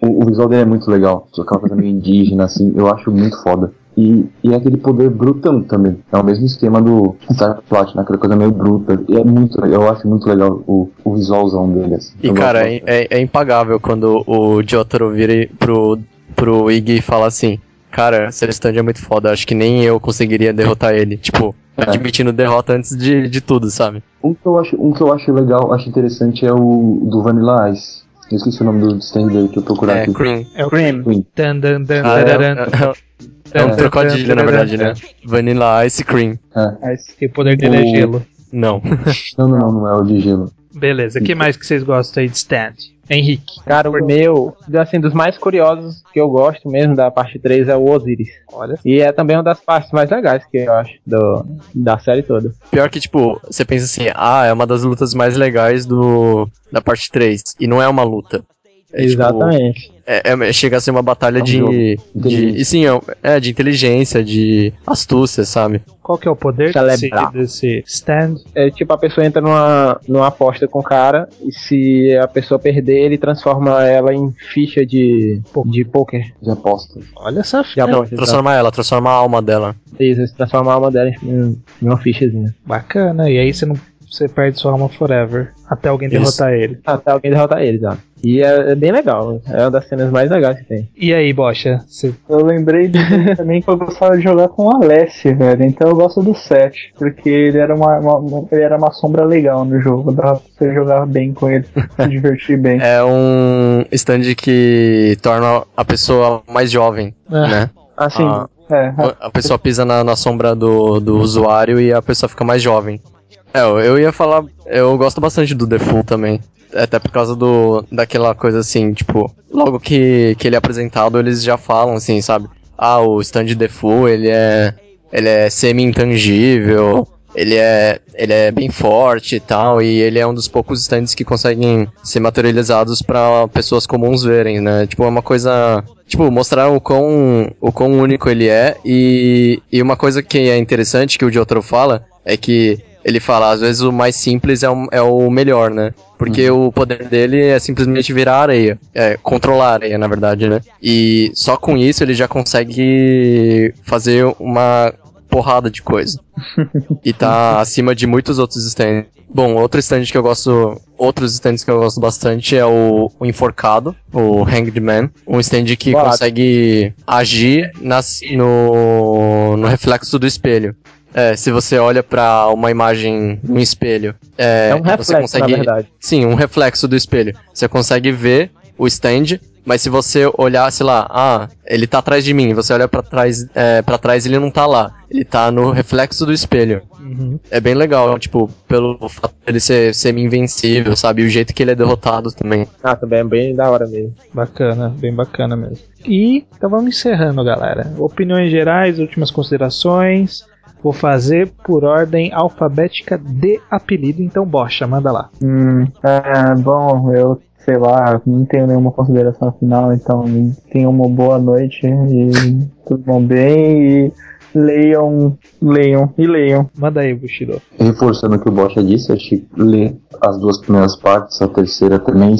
Speaker 5: o, o visual dele é muito legal. Só aquela coisa meio indígena, assim, eu acho muito foda. E, e é aquele poder brutão também. É o mesmo esquema do Star Platinum, aquela coisa meio bruta. E é muito eu acho muito legal o, o visualzão dele, assim.
Speaker 4: E
Speaker 5: Eu
Speaker 4: cara, é, é- é impagável quando o Jotaro vira pro, pro Iggy e fala assim: Cara, esse stand é muito foda, acho que nem eu conseguiria derrotar ele. Tipo,
Speaker 5: É.
Speaker 4: admitindo derrota antes de, de tudo, sabe?
Speaker 5: Um que eu acho, um que eu acho legal, acho interessante é o do Vanilla Ice. Eu esqueci o nome do stand dele que eu procurar
Speaker 4: É,
Speaker 5: aqui.
Speaker 4: Cream.
Speaker 3: É o
Speaker 2: Cream.
Speaker 3: Dan, dan, dan,
Speaker 4: Ah, é,
Speaker 3: dararan,
Speaker 4: é, é um trocadilho, na verdade, né? Vanilla Ice Cream.
Speaker 3: E o poder dele é gelo.
Speaker 4: Não.
Speaker 5: Não, [LAUGHS] não, não, não é o de gelo.
Speaker 3: Beleza, o que mais que vocês gostam aí de stand? Henrique.
Speaker 2: Cara, o meu, assim, dos mais curiosos que eu gosto mesmo da parte 3 é o Osiris.
Speaker 3: Olha.
Speaker 2: E é também uma das partes mais legais que eu acho do, da série toda.
Speaker 4: Pior que, tipo, você pensa assim, ah, é uma das lutas mais legais do da parte 3. E não é uma luta. É, tipo,
Speaker 2: Exatamente.
Speaker 4: é, é- chega a ser uma batalha
Speaker 5: É um
Speaker 4: de, de.
Speaker 5: Inteligência.
Speaker 4: E sim, é, é de inteligência, de astúcia, sabe?
Speaker 3: Qual que é o poder
Speaker 2: Celebrar.
Speaker 3: desse, desse stand?
Speaker 2: É tipo, a pessoa entra numa, numa aposta com o cara e se a pessoa perder, ele transforma ela em ficha de, de poker.
Speaker 5: De aposta.
Speaker 3: Olha essa
Speaker 2: De aposta.
Speaker 4: Transforma ela, transforma a alma dela.
Speaker 2: Isso, transforma a alma dela em, em uma fichazinha.
Speaker 3: Bacana. E aí você não você perde sua alma forever. Até alguém
Speaker 4: Isso.
Speaker 3: derrotar ele.
Speaker 2: Até alguém derrotar ele, tá? E é, é bem legal. É uma das cenas mais legais que tem.
Speaker 3: E aí, Bocha? Você
Speaker 6: Eu lembrei dele [LAUGHS] também que eu gostava de jogar com o Alessi, velho. Então eu gosto do 7, porque ele era uma, uma- ele era uma sombra legal no jogo. Dava pra você jogar bem com ele, [LAUGHS] se divertir bem.
Speaker 4: É um stand que torna a pessoa mais jovem,
Speaker 3: Ah.
Speaker 4: né?
Speaker 2: Assim,
Speaker 4: Ah.
Speaker 6: É,
Speaker 4: A pessoa pisa na, na sombra do, do usuário e a pessoa fica mais jovem. É, eu, ia falar, eu gosto bastante do Default também. Até por causa do daquela coisa assim, tipo, logo que, que ele é apresentado, eles já falam assim, sabe? Ah, o stand Default, ele é ele é semi-intangível, ele é ele é bem forte e tal, e ele é um dos poucos stands que conseguem ser materializados pra pessoas comuns verem, né? Tipo, é uma coisa tipo, mostrar o quão, o quão único ele é. E, e uma coisa que é interessante que o Jotaro fala é que ele fala, às vezes o mais simples é o, é o melhor, né? Porque o poder dele é simplesmente virar areia. É, controlar a areia, na verdade, né? E só com isso ele já consegue fazer uma, porrada de coisa. e tá [LAUGHS] acima de muitos outros stands. Bom, outro stand que eu gosto. Outros stands que eu gosto bastante é o, o Enforcado, o Hanged Man. Um stand que
Speaker 2: Barato.
Speaker 4: consegue agir nas, no, no reflexo do espelho. É, se você olha pra uma imagem no espelho, é,
Speaker 2: É um reflexo,
Speaker 4: você consegue,
Speaker 2: na verdade.
Speaker 4: Sim, um reflexo do espelho. Você consegue ver o stand, mas se você olhar, sei lá, ah, ele tá atrás de mim, você olha pra trás, é, para trás ele não tá lá. Ele tá no reflexo do espelho.
Speaker 3: Uhum.
Speaker 4: É bem legal, tipo, pelo fato dele ser semi-invencível, sabe? E o jeito que ele é derrotado também.
Speaker 2: Ah, também é bem da hora mesmo.
Speaker 3: Bacana, bem bacana mesmo. E então vamos encerrando, galera. Opiniões gerais, últimas considerações. Vou fazer por ordem alfabética de apelido, então bocha, manda lá.
Speaker 6: Hum, é, bom, eu sei lá, não tenho nenhuma consideração final, então tenham uma boa noite e tudo bom bem e leiam, leiam e leiam.
Speaker 3: Manda aí, Bushido.
Speaker 5: Reforçando o que o Bocha disse, acho que ler as duas primeiras partes, a terceira também.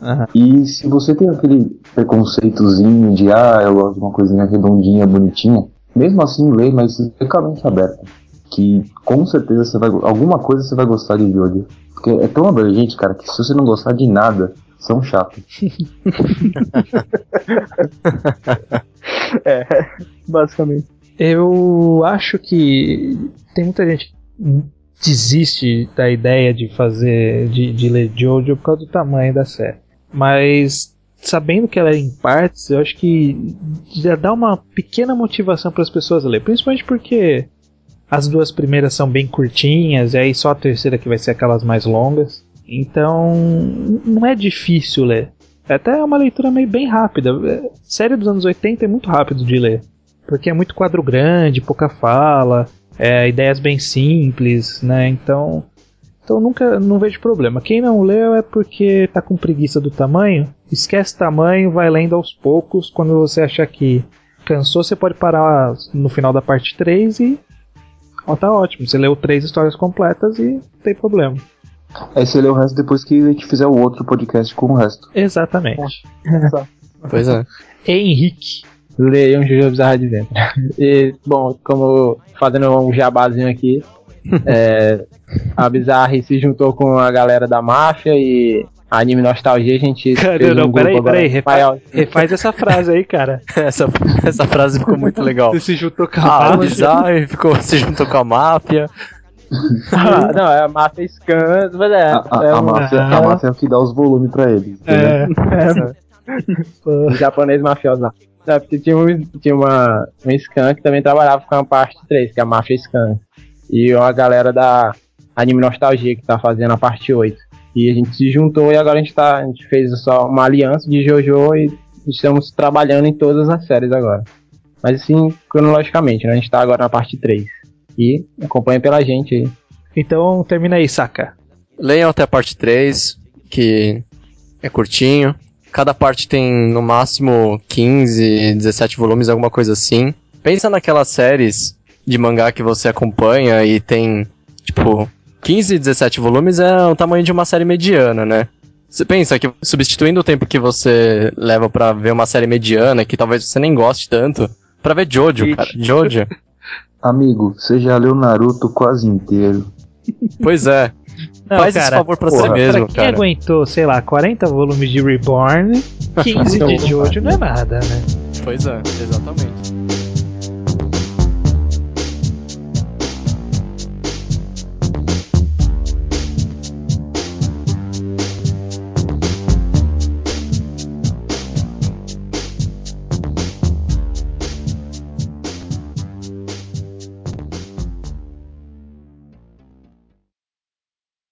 Speaker 3: Aham.
Speaker 5: E se você tem aquele preconceitozinho de, ah, eu gosto de uma coisinha redondinha, bonitinha, mesmo assim lê, mas fica com a mente aberta. Que com certeza você vai, alguma coisa você vai gostar de Jojo. Porque é tão abrangente, cara, que se você não gostar de nada, você é um chato. [LAUGHS]
Speaker 6: É, basicamente.
Speaker 3: Eu acho que tem muita gente que desiste da ideia de fazer, de, de ler Jojo por causa do tamanho da série. Mas sabendo que ela é em partes, eu acho que já dá uma pequena motivação para as pessoas ler, principalmente porque as duas primeiras são bem curtinhas e aí só a terceira que vai ser aquelas mais longas. Então não é difícil ler. É até uma leitura meio bem rápida. É, Série dos anos 80 é muito rápido de ler. Porque é muito quadro grande, pouca fala, é, ideias bem simples, né? Então, então nunca não vejo problema. Quem não leu é porque tá com preguiça do tamanho. Esquece tamanho, vai lendo aos poucos. Quando você achar que cansou, você pode parar no final da parte 3 e. Ó, tá ótimo. Você leu três histórias completas e não tem problema.
Speaker 5: Aí você lê o resto depois que a gente fizer o outro podcast com o resto.
Speaker 3: Exatamente. [LAUGHS]
Speaker 4: Pois é.
Speaker 3: Henrique.
Speaker 2: Leiam Jojo Bizarre Adventure. E, bom, como fazendo um jabazinho aqui, é, a Bizarre se juntou com a galera da máfia e a Anime Nostalgia, a gente.
Speaker 3: Cara,
Speaker 2: fez
Speaker 3: não,
Speaker 2: um
Speaker 3: peraí,
Speaker 2: grupo
Speaker 3: peraí, refa-
Speaker 2: maior.
Speaker 3: Refaz essa frase aí, cara. [LAUGHS]
Speaker 4: Essa, essa frase ficou muito legal.
Speaker 3: Você se juntou com
Speaker 4: Ah,
Speaker 3: a
Speaker 4: Bizarre ficou, se juntou com a máfia. [LAUGHS]
Speaker 2: Ah, não, é a máfia Scan, mas é.
Speaker 5: A, a,
Speaker 2: é
Speaker 5: a
Speaker 2: um-
Speaker 5: máfia, a máfia é o que dá os volumes pra eles.
Speaker 3: É.
Speaker 2: um japonês mafioso lá. É, porque tinha, um, tinha uma, um Scan que também trabalhava com a parte 3, que é a Máfia Scan. E uma galera da Anime Nostalgia que tá fazendo a parte 8. E a gente se juntou e agora a gente tá. A gente fez só uma aliança de Jojo e estamos trabalhando em todas as séries agora. Mas assim, cronologicamente, né? A gente tá agora na parte 3. E acompanha pela gente aí.
Speaker 3: Então termina aí, saca.
Speaker 4: Leiam até a parte 3, que é curtinho. Cada parte tem no máximo 15, 17 volumes, alguma coisa assim. Pensa naquelas séries de mangá que você acompanha e tem, tipo, 15, 17 volumes é o tamanho de uma série mediana, né? Você pensa que substituindo o tempo que você leva pra ver uma série mediana, que talvez você nem goste tanto, pra ver Jojo, cara. Jojo. [LAUGHS]
Speaker 5: Amigo, você já leu Naruto quase inteiro.
Speaker 4: Pois é. [LAUGHS]
Speaker 3: Não,
Speaker 4: Faz esse
Speaker 3: cara,
Speaker 4: favor pra
Speaker 5: porra.
Speaker 4: você mesmo,
Speaker 3: pra quem
Speaker 4: cara.
Speaker 3: aguentou, sei lá, 40 volumes de Reborn, 15 [LAUGHS] de Jojo não é nada, né?
Speaker 4: Pois é, exatamente.